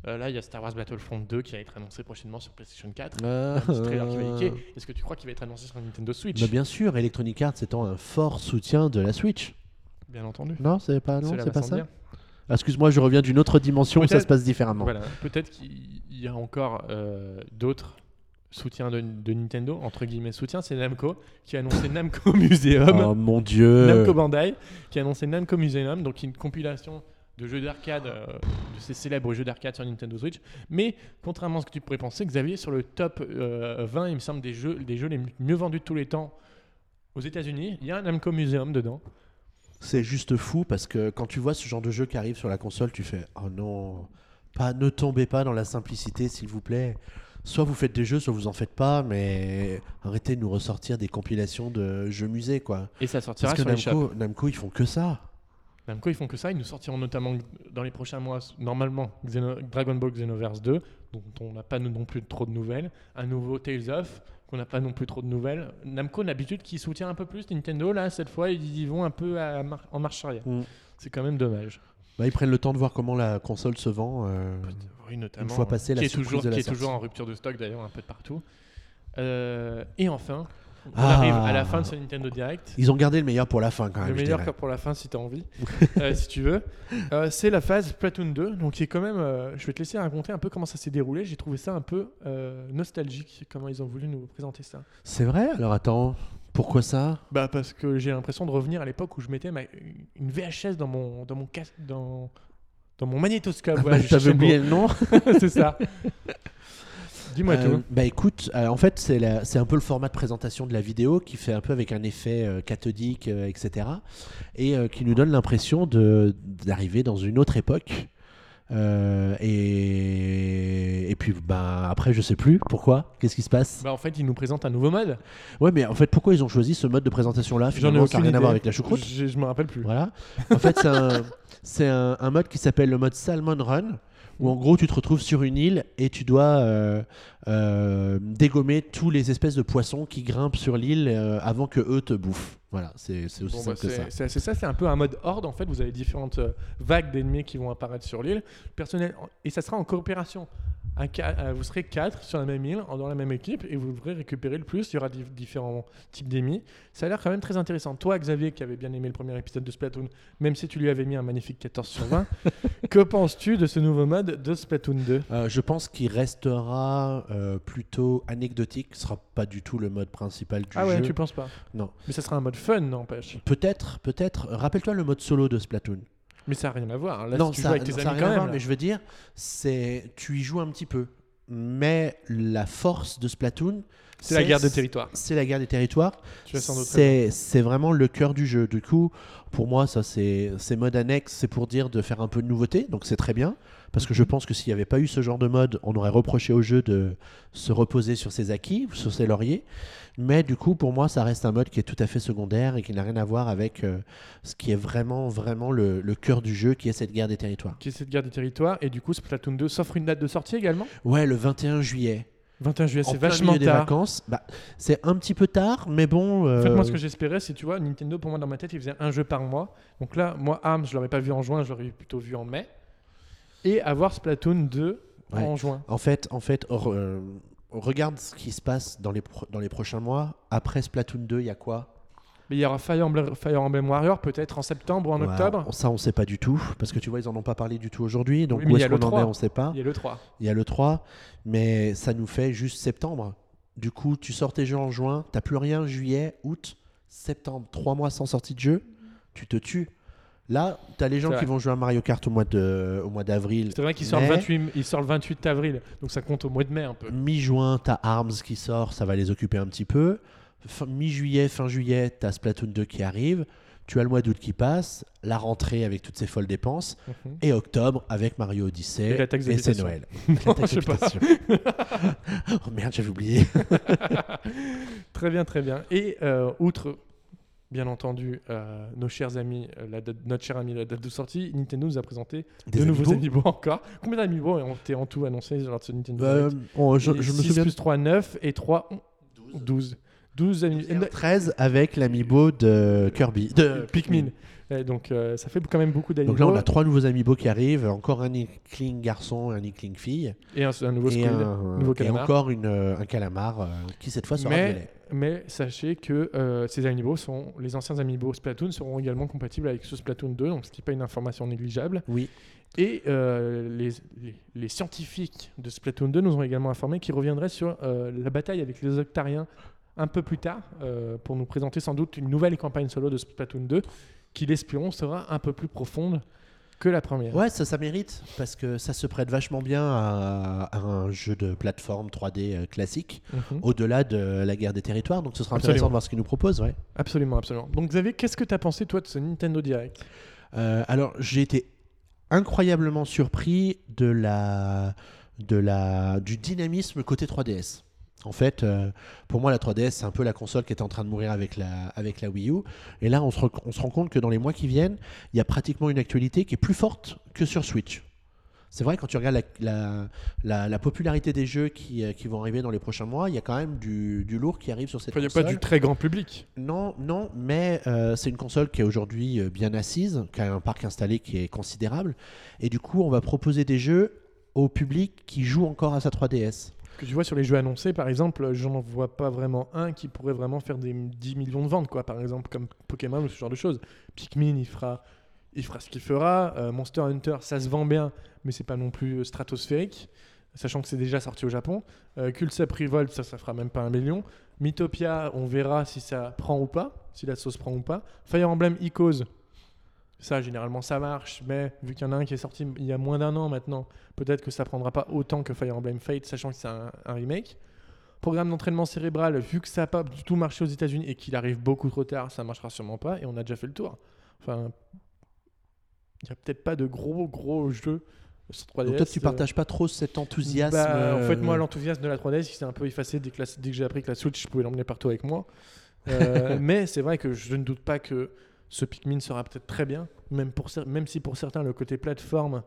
Euh, là, il y a Star Wars Battlefront 2 qui va être annoncé prochainement sur PlayStation 4. Euh, Un petit trailer qui va. Est-ce que tu crois qu'il va être annoncé sur Nintendo Switch? Bah, bien sûr, Electronic Arts étant un fort soutien de la Switch. Bien entendu. Non, c'est pas, non, c'est pas ça? dire. Ah, Excuse-moi, je reviens d'une autre dimension où ça se passe différemment. Voilà, peut-être qu'il y a encore euh, d'autres soutiens de, de Nintendo, entre guillemets soutiens, c'est Namco qui a annoncé Namco Museum, Oh mon dieu. Namco Bandai qui a annoncé Namco Museum, donc une compilation de jeux d'arcade, euh, de ces célèbres jeux d'arcade sur Nintendo Switch. Mais contrairement à ce que tu pourrais penser, Xavier, sur le top euh, 20, il me semble, des jeux, des jeux les mieux vendus de tous les temps aux États-Unis, il y a un Namco Museum dedans. C'est juste fou parce que quand tu vois ce genre de jeu qui arrive sur la console, tu fais oh non, pas ne tombez pas dans la simplicité s'il vous plaît. Soit vous faites des jeux, soit vous en faites pas, mais arrêtez de nous ressortir des compilations de jeux musées quoi. Et ça sortira Parce que sur les shops. Namco, Namco, ils font que ça. Namco, ils font que ça. Ils nous sortiront notamment dans les prochains mois, normalement, Xeno- Dragon Ball Xenoverse 2, dont on n'a pas non plus trop de nouvelles. Un nouveau Tales of, qu'on n'a pas non plus trop de nouvelles. Namco, d'habitude, qui soutient un peu plus Nintendo, là, cette fois, ils y vont un peu à mar- en marche arrière. Mm. C'est quand même dommage. Bah, ils prennent le temps de voir comment la console se vend. euh, Oui, notamment. fois passé la qui est surprise toujours, de la qui est toujours en rupture de stock, d'ailleurs, un peu de partout. Euh, et enfin, on Ah. arrive à la fin de ce Nintendo Direct. Ils ont gardé le meilleur pour la fin quand même. Le meilleur pour la fin si tu as envie, euh, si tu veux. Euh, c'est la phase Splatoon 2, donc qui est quand même. euh, je vais te laisser raconter un peu comment ça s'est déroulé. J'ai trouvé ça un peu nostalgique, comment ils ont voulu nous présenter ça. C'est vrai? Alors attends, pourquoi ça? Bah parce que j'ai l'impression de revenir à l'époque où je mettais ma, une VHS dans mon dans mon casque dans dans mon magnétoscope. T'avais cherchais le oublié le nom c'est ça. Dis-moi Euh, tout. Bah écoute, euh, en fait c'est un peu le format de présentation de la vidéo qui fait un peu avec un effet euh, cathodique, etc. Et qui nous donne l'impression d'arriver dans une autre époque. Euh, et, et puis bah, après je sais plus pourquoi, qu'est-ce qui se passe? Bah en fait, ils nous présentent un nouveau mode. Ouais mais en fait pourquoi ils ont choisi ce mode de présentation là J'en ai Finalement? Ça n'a rien à voir idée. avec la choucroute. Je, je me rappelle plus. Voilà. En fait, c'est un, un, un mode qui s'appelle le mode Salmon Run, où en gros tu te retrouves sur une île et tu dois euh, euh, dégommer tous les espèces de poissons qui grimpent sur l'île euh, avant que eux te bouffent. Voilà, c'est aussi Bon, simple bah, que ça. c'est- ça, c'est un peu un mode horde en fait. Vous avez différentes vagues d'ennemis qui vont apparaître sur l'île. Personnel et ça sera en coopération. Un vous serez quatre sur la même île, dans la même équipe, et vous devrez récupérer le plus. Il y aura dif- différents types d'ennemis. Ça a l'air quand même très intéressant. Toi, Xavier, qui avait bien aimé le premier épisode de Splatoon, même si tu lui avais mis un magnifique 14 sur 20, que penses-tu de ce nouveau mode de Splatoon 2 Euh, je pense qu'il restera euh, plutôt anecdotique, ce sera pas du tout le mode principal du Ah ouais, jeu. tu penses pas? Non. Mais ça sera un mode fun, n'empêche. Peut-être, peut-être. Rappelle-toi le mode solo de Splatoon. Mais ça n'a rien à voir. Là, non, si tu ça, joues avec tes non, ça rien quand à voir, mais je veux dire, c'est tu y joues un petit peu. Mais la force de Splatoon, C'est la guerre des territoires. C'est la guerre des territoires. C'est vraiment le cœur du jeu. Du coup, pour moi, ça c'est c'est mode annexe, c'est pour dire de faire un peu de nouveauté, donc c'est très bien. Parce que je pense que s'il n'y avait pas eu ce genre de mode, on aurait reproché au jeu de se reposer sur ses acquis, sur ses lauriers. Mais du coup, pour moi, ça reste un mode qui est tout à fait secondaire et qui n'a rien à voir avec euh, ce qui est vraiment, vraiment le, le cœur du jeu, qui est cette guerre des territoires. Qui est cette guerre des territoires. Et du coup, Splatoon 2 s'offre une date de sortie également? Ouais, le 21 juillet. 21 juillet, c'est vachement milieu des tard. vacances. Bah, c'est un petit peu tard, mais bon. En fait, moi, euh, ce que j'espérais, c'est, tu vois, Nintendo, pour moi, dans ma tête, il faisait un jeu par mois. Donc là, moi, ARMS, je l'aurais pas vu en juin, je l'aurais plutôt vu en mai. Et avoir Splatoon 2 Ouais. en juin. En fait, en fait re- euh, regarde ce qui se passe dans les, dans les prochains mois. Après Splatoon 2, il y a quoi? Mais il y aura Fire Emblem, Fire Emblem Warrior, peut-être en septembre ou en Ouais, octobre. Ça, on sait pas du tout. Parce que tu vois, ils en ont pas parlé du tout aujourd'hui. Donc, Oui, où est-ce qu'on en 3. est On sait pas. Il y a le 3. Il y a le 3. Mais ça nous fait juste septembre. Du coup, tu sors tes jeux en juin. T'as plus rien juillet, août, septembre. Trois mois sans sortie de jeu. Tu te tues. Là, tu as les gens qui vont jouer à Mario Kart au mois de- au mois d'avril. C'est vrai qu'il sort, le 28, il sort le 28 avril, donc ça compte au mois de mai un peu. Mi-juin, t'as Arms qui sort, ça va les occuper un petit peu. Mi-juillet, fin juillet, t'as Splatoon 2 qui arrive. Tu as le mois d'août qui passe, la rentrée avec toutes ces folles dépenses, Mhm. et octobre avec Mario Odyssey. Et c'est. Noël. La taxe oh merde, j'avais oublié. Très bien, très bien. Et euh, outre, bien entendu, euh, nos chers amis, euh, la date- notre cher ami, la date de sortie, Nintendo nous a présenté Des de nouveaux amiibo. encore. Combien d'amiibo ont été en tout annoncés lors de ce Nintendo Direct oh, je, je me 6 souviens plus 3, 9 et 3, 12. 12 amiibo. 13 avec l'amiibo de Kirby. De Pikmin. Et donc euh, ça fait quand même beaucoup d'amiibo. Donc là, on a trois nouveaux amiibo qui arrivent. Encore un Inkling garçon et un Inkling fille. Et un, un nouveau et, Squid, un- nouveau et encore une, euh, un calamar euh, qui cette fois sera mais, violet. mais sachez que euh, ces amiibo sont les anciens amiibo Splatoon seront également compatibles avec ce Splatoon 2, donc ce qui n'est pas une information négligeable. Oui. Et euh, les, les- les scientifiques de Splatoon 2 nous ont également informé qu'ils reviendraient sur euh, la bataille avec les Octariens un peu plus tard euh, pour nous présenter sans doute une nouvelle campagne solo de Splatoon 2 qui, l'espérons, sera un peu plus profonde que la première. Ouais, ça, ça mérite parce que ça se prête vachement bien à, à un jeu de plateforme 3D euh, classique, Mhm. au-delà de la guerre des territoires. Donc ce sera Absolument. intéressant de voir ce qu'ils nous proposent. Ouais. Absolument, absolument. Donc Xavier, qu'est-ce que tu as pensé toi de ce Nintendo Direct? Euh, alors j'ai été incroyablement surpris de la, de la, du dynamisme côté 3DS. En fait, euh, pour moi, la 3DS, c'est un peu la console qui est en train de mourir avec la, avec la Wii U. Et là, on se, on se rend compte que dans les mois qui viennent, il y a pratiquement une actualité qui est plus forte que sur Switch. C'est vrai, quand tu regardes la, la, la- la popularité des jeux qui, euh, qui vont arriver dans les prochains mois, il y a quand même du, du lourd qui arrive sur cette Enfin, Il n'y a console. pas du très grand public. Non, non, mais euh, c'est une console qui est aujourd'hui bien assise, qui a un parc installé qui est considérable. Et du coup, on va proposer des jeux au public qui joue encore à sa 3DS. Que tu vois sur les jeux annoncés, par exemple, j'en vois pas vraiment un qui pourrait vraiment faire des 10 millions de ventes, quoi. Par exemple, comme Pokémon ou ce genre de choses. Pikmin, il fera, il fera ce qu'il fera. Euh, Monster Hunter, ça se vend bien, mais c'est pas non plus euh, stratosphérique, sachant que c'est déjà sorti au Japon. Euh, Culsep Revolt, ça, ça fera même pas un million. Mythopia, on verra si ça prend ou pas, si la sauce prend ou pas. Fire Emblem Icos, ça, généralement, ça marche, mais vu qu'il y en a un qui est sorti il y a moins d'un an maintenant, peut-être que ça prendra pas autant que Fire Emblem Fate, sachant que c'est un, un remake. Programme d'entraînement cérébral, vu que ça n'a pas du tout marché aux États-Unis et qu'il arrive beaucoup trop tard, ça marchera sûrement pas, et on a déjà fait le tour. Enfin, il n'y a peut-être pas de gros, gros jeux sur 3DS. Donc toi, tu euh, partages pas trop cet enthousiasme. bah, En fait, euh, moi, l'enthousiasme de la 3DS, il s'est un peu effacé dès que, la- dès que j'ai appris que la Switch, je pouvais l'emmener partout avec moi. Euh, mais c'est vrai que je ne doute pas que ce Pikmin sera peut-être très bien, même, pour, même si pour certains, le côté plateforme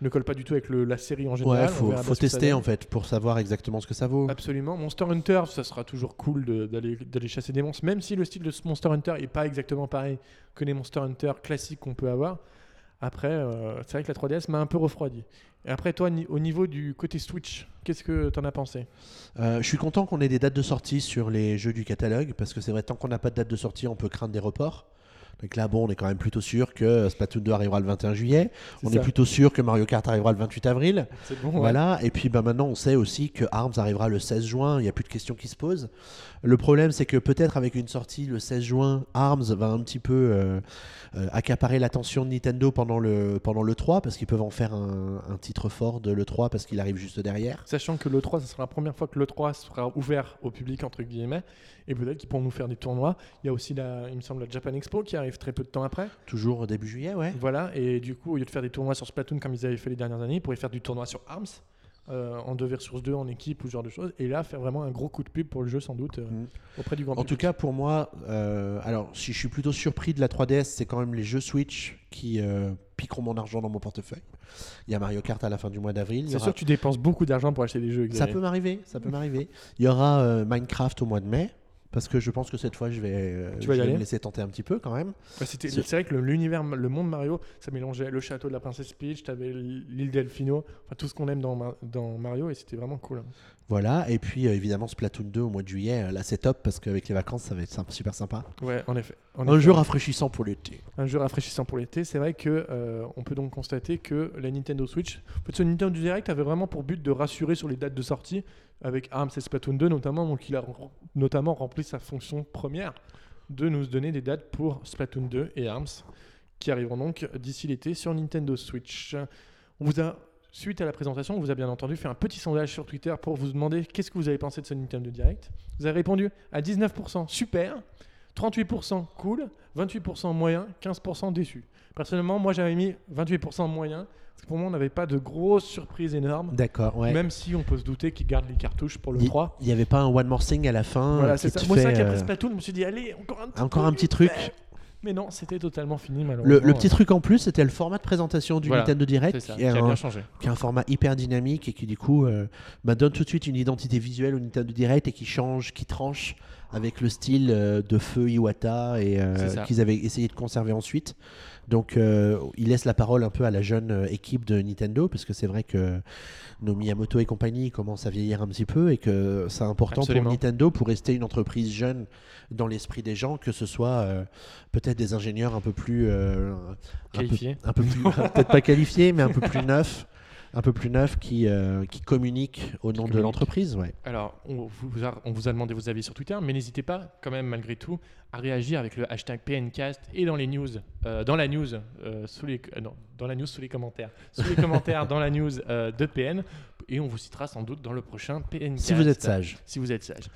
ne colle pas du tout avec le- la série en général. Ouais, faut, faut tester en fait pour savoir exactement ce que ça vaut. Absolument. Monster Hunter, ça sera toujours cool d'aller d'aller chasser des monstres, même si le style de ce Monster Hunter est pas exactement pareil que les Monster Hunter classiques qu'on peut avoir. Après, euh, c'est vrai que la 3DS m'a un peu refroidi. Et après, toi, ni- au niveau du côté Switch, qu'est-ce que t'en as pensé? Euh, je suis content qu'on ait des dates de sortie sur les jeux du catalogue parce que c'est vrai, tant qu'on n'a pas de date de sortie, on peut craindre des reports. Donc là, bon, on est quand même plutôt sûr que Splatoon 2 arrivera le 21 juillet. On ça. est plutôt sûr que Mario Kart arrivera le 28 avril. C'est bon. ouais. Voilà, et puis bah, maintenant on sait aussi que ARMS arrivera le 16 juin, il n'y a plus de questions qui se posent. Le problème c'est que peut-être avec une sortie le 16 juin, ARMS va un petit peu euh, euh, accaparer l'attention de Nintendo pendant le, pendant le 3, parce qu'ils peuvent en faire un, un titre fort de l'E3 parce qu'il arrive juste derrière. Sachant que l'E3, ce sera la première fois que l'E3 sera ouvert au public, entre guillemets, et peut-être qu'ils pourront nous faire des tournois. Il y a aussi, la, il me semble, la Japan Expo qui arrive très peu de temps après. Toujours au début juillet, ouais. Voilà, et du coup, au lieu de faire des tournois sur Splatoon comme ils avaient fait les dernières années, ils pourraient faire du tournoi sur ARMS, euh, en 2 versus 2, en équipe ou ce genre de choses, et là, faire vraiment un gros coup de pub pour le jeu, sans doute, euh, Mm. auprès du grand En tout public. cas, pour moi, euh, alors si je suis plutôt surpris de la 3DS, c'est quand même les jeux Switch qui piqueront mon argent dans mon portefeuille. Il y a Mario Kart à la fin du mois d'avril. c'est aura- sûr que tu dépenses beaucoup d'argent pour acheter des jeux. Ça peut m'arriver, ça peut m'arriver. Il y aura Minecraft au mois de mai. Parce que je pense que cette fois, je vais, euh, Tu vas y je vais aller me laisser tenter un petit peu quand même. Ouais, c'était- C'est- c'est vrai que le- l'univers, le monde Mario, ça mélangeait le château de la princesse Peach, t'avais l'île Delfino, enfin tout ce qu'on aime dans, Ma- dans Mario, et c'était vraiment cool. hein. Voilà. Et puis, euh, évidemment, Splatoon 2 au mois de juillet. euh, Là, c'est top parce qu'avec les vacances, ça va être super sympa. Ouais, en effet. En Un effet. jeu rafraîchissant pour l'été. un jeu rafraîchissant pour l'été. C'est vrai que euh, on peut donc constater que la Nintendo Switch, en fait, ce Nintendo Direct avait vraiment pour but de rassurer sur les dates de sortie avec ARMS et Splatoon 2 notamment, donc il a notamment rempli sa fonction première de nous donner des dates pour Splatoon 2 et ARMS qui arriveront donc d'ici l'été sur Nintendo Switch. Suite à la présentation, on vous a bien entendu fait un petit sondage sur Twitter pour vous demander qu'est-ce que vous avez pensé de ce Nintendo Direct. Vous avez répondu à 19% super, 38% cool, 28% moyen, 15% déçu. Personnellement, moi j'avais mis 28% moyen, parce que pour moi on n'avait pas de grosses surprises énormes. D'accord, ouais. Même si on peut se douter qu'ils gardent les cartouches pour le Il 3. il y avait pas un One More Thing à la fin Voilà, c'est qui ça. Moi, qu'après euh, Splatoon, je me suis dit, allez, encore un petit encore un petit truc. Mais non, c'était totalement fini, malheureusement. Le, le petit truc en plus, c'était le format de présentation du Voilà, Nintendo Direct, ça, qui qui est a un, bien changé. qui est un format hyper dynamique et qui du coup euh, bah, donne tout de suite une identité visuelle au Nintendo Direct et qui change, qui tranche avec le style euh, de feu Iwata et euh, ça. qu'ils avaient essayé de conserver ensuite. Donc euh, il laisse la parole un peu à la jeune euh, équipe de Nintendo parce que c'est vrai que nos Miyamoto et compagnie commencent à vieillir un petit peu et que c'est important Absolument. pour Nintendo pour rester une entreprise jeune dans l'esprit des gens que ce soit euh, peut-être des ingénieurs un peu plus euh, un peu- Qualifié. un peu plus peut-être pas qualifiés mais un peu plus neufs un peu plus neufs qui, euh, qui communiquent au nom de l'entreprise ouais. Alors, on vous, a, on vous a demandé vos avis sur Twitter, mais n'hésitez pas, quand même, malgré tout, à réagir avec le hashtag PNcast et dans les news, euh, dans la news, euh, sous les, euh, non, dans la news sous les commentaires, sous les commentaires dans la news de PN, et on vous citera sans doute dans le prochain PNcast. si vous êtes sage Si vous êtes sage.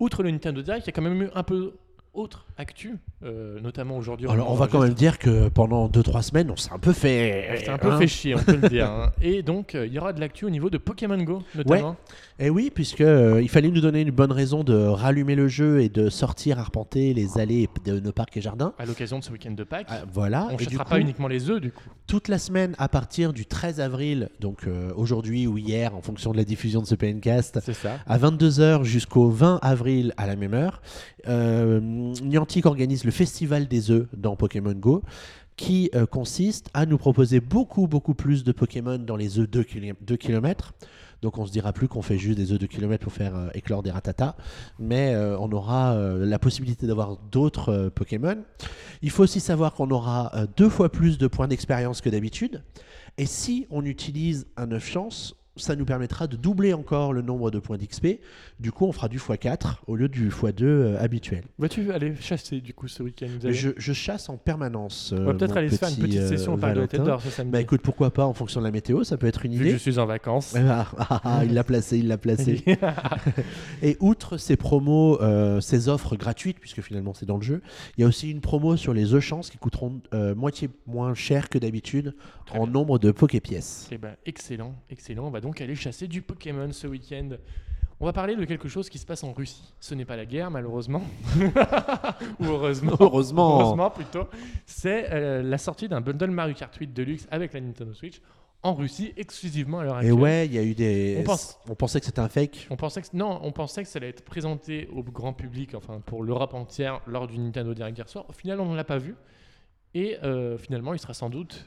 Outre le Nintendo Direct, il y a quand même eu un peu autre actu, euh, notamment aujourd'hui. alors on va quand même dire que pendant 2-3 semaines on s'est un peu fait C'est un peu hein. fait chier, on peut le dire. hein. Et donc, euh, il y aura de l'actu au niveau de Pokémon Go, notamment. Et oui, puisque euh, il fallait nous donner une bonne raison de rallumer le jeu et de sortir arpenter les allées de nos parcs et jardins. À l'occasion de ce week-end de Pâques. Ah, voilà. on ne chassera coup, pas uniquement les œufs, du coup. toute la semaine à partir du 13 avril, donc euh, aujourd'hui ou hier en fonction de la diffusion de ce PNcast, ça. à 22h jusqu'au 20 avril à la même heure, euh, Niantic organise le Festival des œufs dans Pokémon Go qui euh, consiste à nous proposer beaucoup beaucoup plus de Pokémon dans les œufs 2 km. Donc on se dira plus qu'on fait juste des œufs de kilomètres pour faire euh, éclore des ratatas, mais euh, on aura euh, la possibilité d'avoir d'autres euh, Pokémon. Il faut aussi savoir qu'on aura euh, deux fois plus de points d'expérience que d'habitude. Et si on utilise un œuf chance, ça nous permettra de doubler encore le nombre de points d'XP. Du coup, on fera du x4 au lieu du x2 euh, habituel. Vas-tu aller chasser, du coup, ce week-end Je, je chasse en permanence. On va euh, peut-être aller se faire une petit, petite euh, session au parc de la Tête d'Or ce samedi. Bah écoute, pourquoi pas en fonction de la météo, ça peut être une Vu que idée. je suis en vacances. Ah, ah, ah, il l'a placé, il l'a placé. Et outre ces promos, euh, ces offres gratuites, puisque finalement c'est dans le jeu, il y a aussi une promo sur les œufs chances qui coûteront euh, moitié moins cher que d'habitude en bien. nombre de Poképièces. Eh ben, excellent, excellent. On va donc aller chasser du Pokémon ce week-end. On va parler de quelque chose qui se passe en Russie. Ce n'est pas la guerre, malheureusement. Ou heureusement. Heureusement. Heureusement, plutôt. C'est euh, la sortie d'un bundle Mario Kart 8 Deluxe avec la Nintendo Switch en Russie, exclusivement à l'heure Et actuelle. ouais, il y a eu des. On pense- on pensait que c'était un fake. On pensait que non, on pensait que ça allait être présenté au grand public, enfin pour l'Europe entière, lors du Nintendo Direct hier soir. Au final, on ne l'a pas vu. Et euh, finalement, il sera sans doute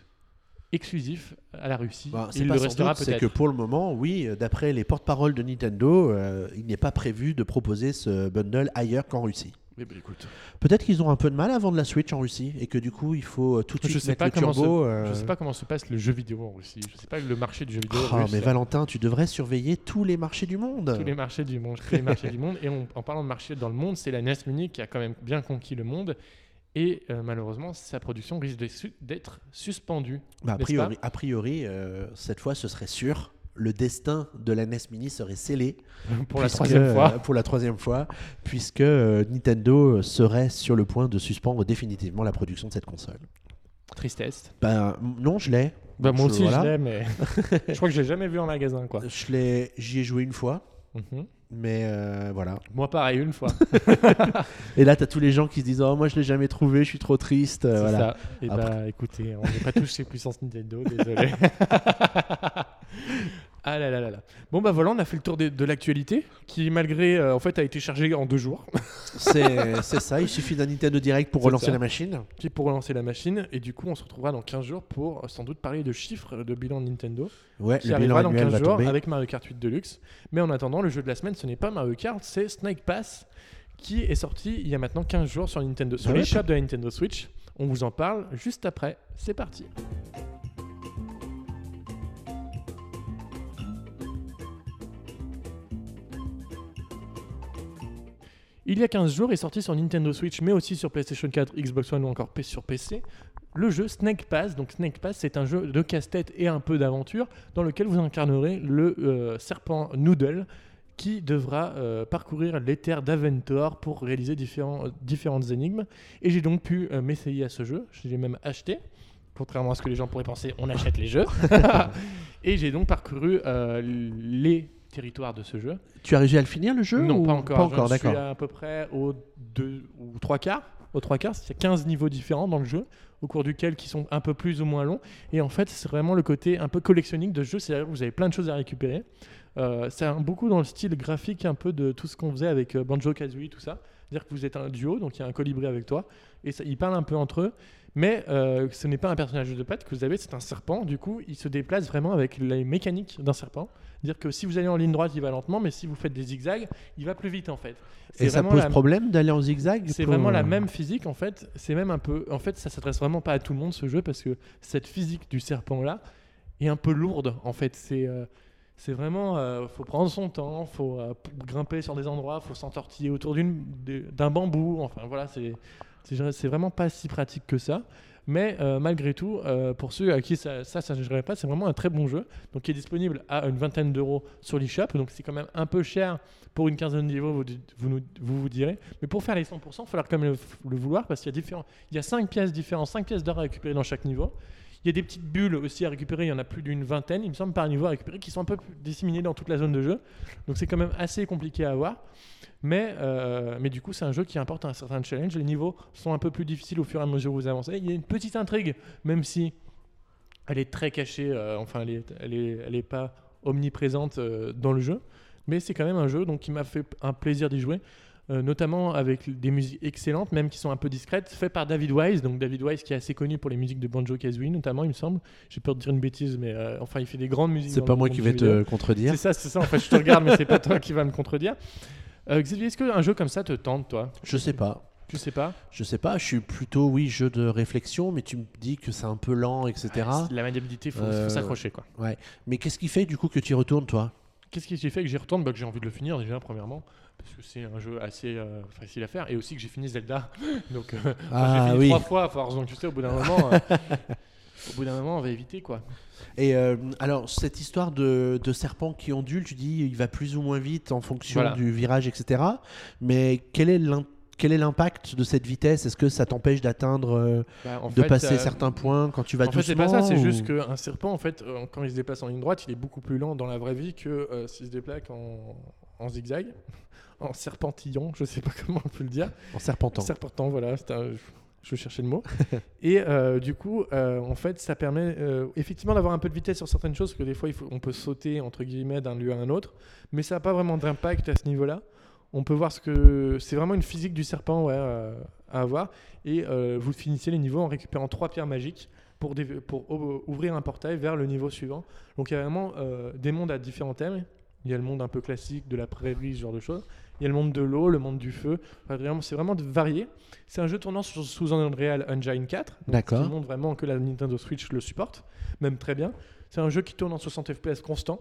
exclusif à la Russie. C'est il le restera doute, c'est peut-être. que pour le moment, oui, euh, d'après les porte-paroles de Nintendo, euh, il n'est pas prévu de proposer ce bundle ailleurs qu'en Russie. Eh ben, écoute, Peut-être qu'ils ont un peu de mal à vendre la Switch en Russie et que du coup, il faut euh, tout de Je suite sais mettre pas le turbo. se- euh, je sais pas comment se passe le jeu vidéo en Russie. Je sais pas le marché du jeu vidéo russe. mais Valentin, tu devrais surveiller tous les marchés du monde. tous les marchés du monde, tous les marchés du monde. Et on- en parlant de marché dans le monde, c'est la NES Mini qui a quand même bien conquis le monde. Et euh, malheureusement, sa production risque d'être suspendue. Bah, a priori, a priori euh, cette fois, ce serait sûr. Le destin de la NES Mini serait scellé pour la troisième euh, fois. pour la troisième fois, puisque euh, Nintendo serait sur le point de suspendre définitivement la production de cette console. Tristesse. Ben non, je l'ai. Bah, moi Je- aussi, voilà. je l'ai, mais je crois que je l'ai jamais vu en magasin. quoi. Je l'ai, j'y ai joué une fois, Mhm. Mais euh, voilà. Moi, pareil, une fois. Et là, t'as tous les gens qui se disent oh moi je l'ai jamais trouvé, je suis trop triste. euh, C'est voilà. ça. Et Après- bah, écoutez, on n'est pas tous chez Puissance Nintendo, désolé. ah là là là là. Bon, bah voilà, on a fait le tour de, de l'actualité, qui malgré, euh, en fait, a été chargé en deux jours, C'est, c'est ça. Il suffit d'un Nintendo Direct pour relancer ça. la machine. qui pour relancer la machine. Et du coup, on se retrouvera dans 15 jours pour euh, sans doute parler de chiffres de bilan de Nintendo, Ouais, qui le bilan dans annuel 15 va jours tomber. avec Mario Kart 8 Deluxe. Mais en attendant, le jeu de la semaine, ce n'est pas Mario Kart, c'est Snake Pass, qui est sorti il y a maintenant 15 jours sur Nintendo, sur ouais, de la Nintendo Switch. On vous en parle juste après. C'est parti. Il y a 15 jours est sorti sur Nintendo Switch, mais aussi sur PlayStation 4, Xbox One ou encore sur PC, le jeu Snake Pass. Donc Snake Pass, c'est un jeu de casse-tête et un peu d'aventure dans lequel vous incarnerez le euh, serpent Noodle qui devra euh, parcourir les terres d'Aventor pour réaliser différents, différentes énigmes. Et j'ai donc pu euh, m'essayer à ce jeu. Je l'ai même acheté. Contrairement à ce que les gens pourraient penser, on achète les jeux. et j'ai donc parcouru euh, les territoires de ce jeu. Tu as réussi à le finir le jeu Non, ou- pas encore. Pas encore, Je suis à peu près aux deux ou trois quarts. Aux trois quarts, il y a 15 niveaux différents dans le jeu, au cours duquel qui sont un peu plus ou moins longs. Et en fait, c'est vraiment le côté un peu collectionnique de ce jeu, c'est-à-dire que vous avez plein de choses à récupérer. Euh, c'est un- beaucoup dans le style graphique un peu de tout ce qu'on faisait avec euh, Banjo Kazooie, tout ça. C'est-à-dire que vous êtes un duo, donc il y a un colibri avec toi, et ça, ils parlent un peu entre eux. Mais euh, ce n'est pas un personnage de pâte que vous avez, c'est un serpent. Du coup, il se déplace vraiment avec les mécaniques d'un serpent. Dire que si vous allez en ligne droite, il va lentement, mais si vous faites des zigzags, il va plus vite en fait. Et ça pose la- problème d'aller en zigzag c'est pour- vraiment la même physique en fait. C'est même un peu. En fait, ça s'adresse vraiment pas à tout le monde ce jeu parce que cette physique du serpent là est un peu lourde en fait. C'est euh, c'est vraiment. euh, faut prendre son temps, faut euh, grimper sur des endroits, faut s'entortiller autour d'un bambou. Enfin voilà, c'est c'est vraiment pas si pratique que ça. Mais euh, malgré tout, euh, pour ceux à qui ça, ça, ça pas, c'est vraiment un très bon jeu. Donc, qui est disponible à une vingtaine d'euros sur l'eShop. Donc, c'est quand même un peu cher pour une quinzaine de niveaux, vous, vous, nous- vous vous direz. Mais pour faire les 100%, il va falloir quand même le, vouloir parce qu'il y a y a 5 pièces différentes, 5 pièces d'or à récupérer dans chaque niveau. Il y a des petites bulles aussi à récupérer, il y en a plus d'une vingtaine, il me semble, par niveau à récupérer, qui sont un peu disséminées dans toute la zone de jeu. Donc c'est quand même assez compliqué à avoir. Mais, euh, mais du coup, c'est un jeu qui importe un certain challenge. Les niveaux sont un peu plus difficiles au fur et à mesure où vous avancez. Il y a une petite intrigue, même si elle est très cachée, euh, enfin, elle est, elle est, elle est pas omniprésente euh, dans le jeu. Mais c'est quand même un jeu donc, qui m'a fait un plaisir d'y jouer. Euh, notamment avec des musiques excellentes, même qui sont un peu discrètes, fait par David Wise. Donc David Wise qui est assez connu pour les musiques de Banjo Kazooie notamment, il me semble. J'ai peur de dire une bêtise, mais euh, enfin il fait des grandes musiques. C'est pas moi qui vais vidéo. te contredire. C'est ça, c'est ça. En fait, je te regarde, mais c'est pas toi qui va me contredire. Euh, Xavier, est-ce qu'un jeu comme ça te tente, toi? Je sais pas. Tu sais pas? Je sais pas, je suis plutôt, oui, jeu de réflexion, mais tu me dis que c'est un peu lent, etc. Ah, La maniabilité, il faut, faut s'accrocher. quoi. Mais qu'est-ce qui fait du coup que tu y retournes, toi? Qu'est-ce qui fait que j'y retourne? Bah, Que j'ai envie de le finir déjà, premièrement. Parce que c'est un jeu assez euh, facile à faire. Et aussi que j'ai fini Zelda. Donc, euh, Ah, j'ai fini oui. trois fois force. Donc, tu sais, au bout d'un moment, euh, au bout d'un moment, on va éviter quoi. Et euh, alors, cette histoire de, de serpent qui ondule, tu dis il va plus ou moins vite en fonction Voilà. du virage, etc. Mais quel est l'in- quel est l'impact de cette vitesse? Est-ce que ça t'empêche d'atteindre, Bah, de fait, passer euh, certains points quand tu vas En fait, c'est pas doucement ça, c'est ou- juste qu'un serpent, en fait, quand il se déplace en ligne droite, il est beaucoup plus lent dans la vraie vie que euh, s'il se déplace en, en zigzag, en serpentillon, je sais pas comment on peut le dire. en serpentant. Serpentant, voilà, un- je cherchais le mot. et euh, du coup, euh, en fait, ça permet euh, effectivement d'avoir un peu de vitesse sur certaines choses, parce que des fois, il faut, on peut sauter entre guillemets d'un lieu à un autre, mais ça n'a pas vraiment d'impact à ce niveau-là. On peut voir ce que c'est vraiment une physique du serpent ouais, à avoir. Et vous finissez les niveaux en récupérant trois pierres magiques pour, ouvrir un portail vers le niveau suivant. Donc il y a vraiment des mondes à différents thèmes. Il y a le monde un peu classique de la prairie, ce genre de choses. Il y a le monde de l'eau, le monde du feu. Enfin, c'est vraiment de- varié. C'est un jeu tournant sur- sous Unreal Engine 4. donc D'accord. Qui montre vraiment que la Nintendo Switch le supporte, même très bien. C'est un jeu qui tourne en 60 FPS constant.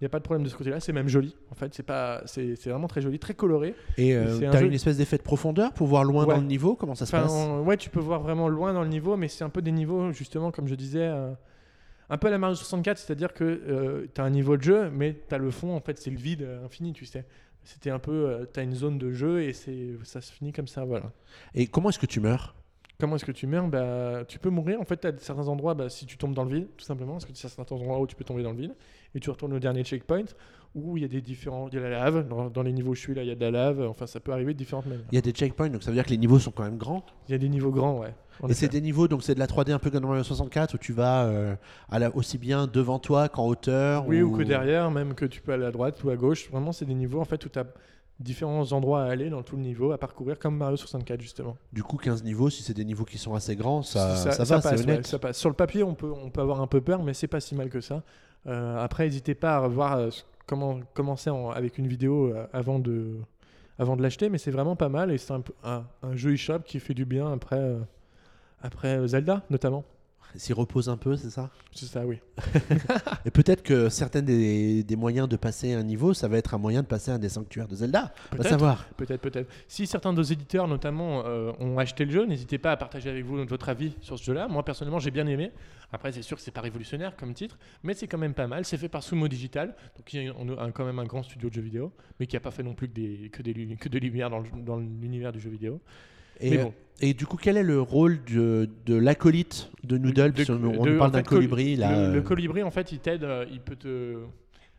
Il n'y a pas de problème de ce côté-là. C'est même joli. En fait, c'est pas, c'est vraiment très joli, très coloré. Et euh, un t'as jeu- une espèce d'effet de profondeur pour voir loin Ouais. dans le niveau? Comment ça se Enfin, passe? en- ouais, tu peux voir vraiment loin dans le niveau, mais c'est un peu des niveaux, justement, comme je disais, euh, un peu à la Mario 64, c'est-à-dire que tu as un niveau de jeu, mais tu as le fond, en fait, c'est le vide euh, infini, tu sais. C'était un peu, tu as une zone de jeu et c'est ça se finit comme ça, voilà. Et comment est-ce que tu meurs? Comment est-ce que tu meurs? Bah, Tu peux mourir, en fait, tu as certains endroits, bah, si tu tombes dans le vide, tout simplement, parce que tu as certains endroits où tu peux tomber dans le vide, et tu retournes au dernier checkpoint, où il y a des différents, il y a la lave, dans, dans les niveaux où je suis là, il y a de la lave, enfin, ça peut arriver de différentes manières. Il y a des checkpoints, donc ça veut dire que les niveaux sont quand même grands? Il y a des niveaux grands, ouais. Et c'est des niveaux, donc c'est de la 3D un peu comme dans Mario 64 où tu vas euh, à la, aussi bien devant toi qu'en hauteur. Oui, ou que derrière, même que tu peux aller à droite ou à gauche. Vraiment, c'est des niveaux en fait où tu as différents endroits à aller dans tout le niveau, à parcourir comme Mario 64 justement. Du coup, 15 niveaux, si c'est des niveaux qui sont assez grands, ça, ça, ça ça va, passe, c'est ouais, honnête. ça passe. Sur le papier, on peut, on peut avoir un peu peur, mais c'est pas si mal que ça. Euh, après, n'hésitez pas à voir euh, comment commencer en- avec une vidéo avant de, avant de l'acheter, mais c'est vraiment pas mal et c'est un, un, un jeu eShop qui fait du bien après, euh, après Zelda notamment. S'y repose un peu, c'est ça? C'est ça, oui. Et peut-être que certains des, des moyens de passer un niveau, ça va être un moyen de passer un des sanctuaires de Zelda. Va Peut-être. savoir. Peut-être, peut-être. Si certains de nos éditeurs, notamment, euh, ont acheté le jeu, n'hésitez pas à partager avec vous votre avis sur ce jeu-là. Moi, personnellement, j'ai bien aimé. Après, c'est sûr que c'est pas révolutionnaire comme titre, mais c'est quand même pas mal. C'est fait par Sumo Digital, donc on a quand même un grand studio de jeux vidéo, mais qui a pas fait non plus que des que des que de lumière dans le- dans l'univers du jeu vidéo. Et, Mais bon. et du coup, quel est le rôle de, de l'acolyte de Noodle De- On nous parle d'un colibri là. Le, euh, le colibri, en fait, il t'aide, euh, il peut te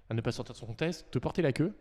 à ne pas sortir de son test, te porter la queue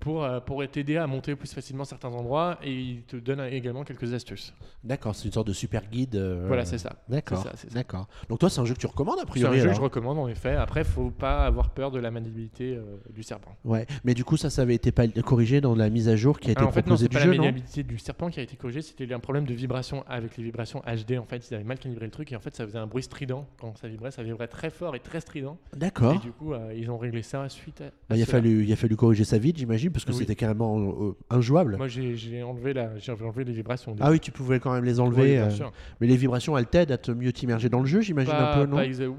pour euh, pour t'aider à monter plus facilement certains endroits et il te donne également quelques astuces. D'accord, c'est une sorte de super guide. euh, Voilà, c'est ça. D'accord. D'accord. Donc toi, c'est un jeu que tu recommandes a C'est un priori. jeu que je recommande en effet. Après, faut pas avoir peur de la maniabilité euh, du serpent. Ouais. Mais du coup, ça, ça avait été pas corrigé dans la mise à jour qui a été Alors, en fait, non, du pas jeu, la non maniabilité du serpent qui a été corrigé, c'était un problème de vibration avec les vibrations HD. En fait, ils avaient mal calibré le truc et en fait, ça faisait un bruit strident quand ça vibrait. Ça vibrait très fort et très strident. D'accord. Et du coup, euh, ils ont réglé ça suite à. Bah, il, a fallu, il a fallu corriger ça vite, j'imagine, parce que Oui. c'était carrément euh, injouable. Moi, j'ai enlevé, la... j'ai enlevé les vibrations. Ah oui, tu pouvais quand même les Oui, enlever. bien euh, mais les vibrations, elles t'aident à te mieux t'immerger dans le jeu, j'imagine un peu, non? pas euh,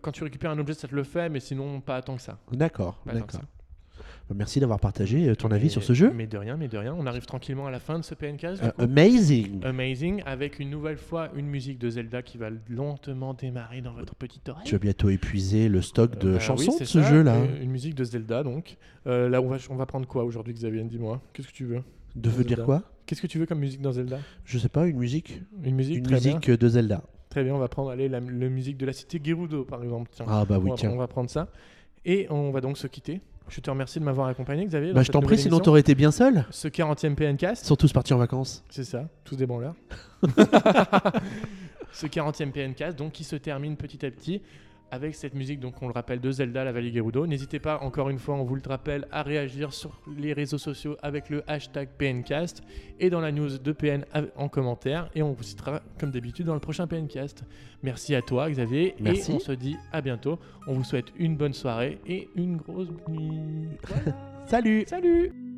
Quand tu récupères un objet, ça te le fait, mais sinon, pas tant que ça. D'accord, d'accord. Bah, Merci d'avoir partagé euh, ton avis sur ce jeu. Mais de rien, mais de rien. On arrive tranquillement à la fin de ce PNCast. du Euh, coup. amazing. Amazing, avec une nouvelle fois une musique de Zelda qui va lentement démarrer dans votre petite oreille. Tu as bientôt épuisé le stock de Euh, bah chansons oui, de ce jeu-là. Une musique de Zelda, donc. Euh, là, on va, on va prendre quoi aujourd'hui, Xavier Dis-moi. Qu'est-ce que tu veux De veut dire quoi? Qu'est-ce que tu veux comme musique dans Zelda? Je sais pas, une musique Une musique Une très musique bien. de Zelda. Très bien, on va prendre allez, la, la musique de la cité Gerudo, par exemple. Tiens. Ah bah oui, on, va, tiens. on va prendre ça. Et on va donc se quitter. Je te remercie de m'avoir accompagné, Xavier. Bah, je t'en prie, nouvelle sinon émission. t'aurais été bien seul. Ce 40e PNcast, Ils sont tous partis en vacances. c'est ça, tous des branleurs. Ce 40e PNcast, donc, qui se termine petit à petit avec cette musique, donc on le rappelle, de Zelda, la vallée Gerudo. N'hésitez pas, encore une fois, on vous le rappelle, à réagir sur les réseaux sociaux avec le hashtag PNcast et dans la news de PN en commentaire. Et on vous citera, comme d'habitude, dans le prochain PNcast. Merci à toi, Xavier. Merci. Et on se dit à bientôt. On vous souhaite une bonne soirée et une grosse nuit. Voilà. Salut Salut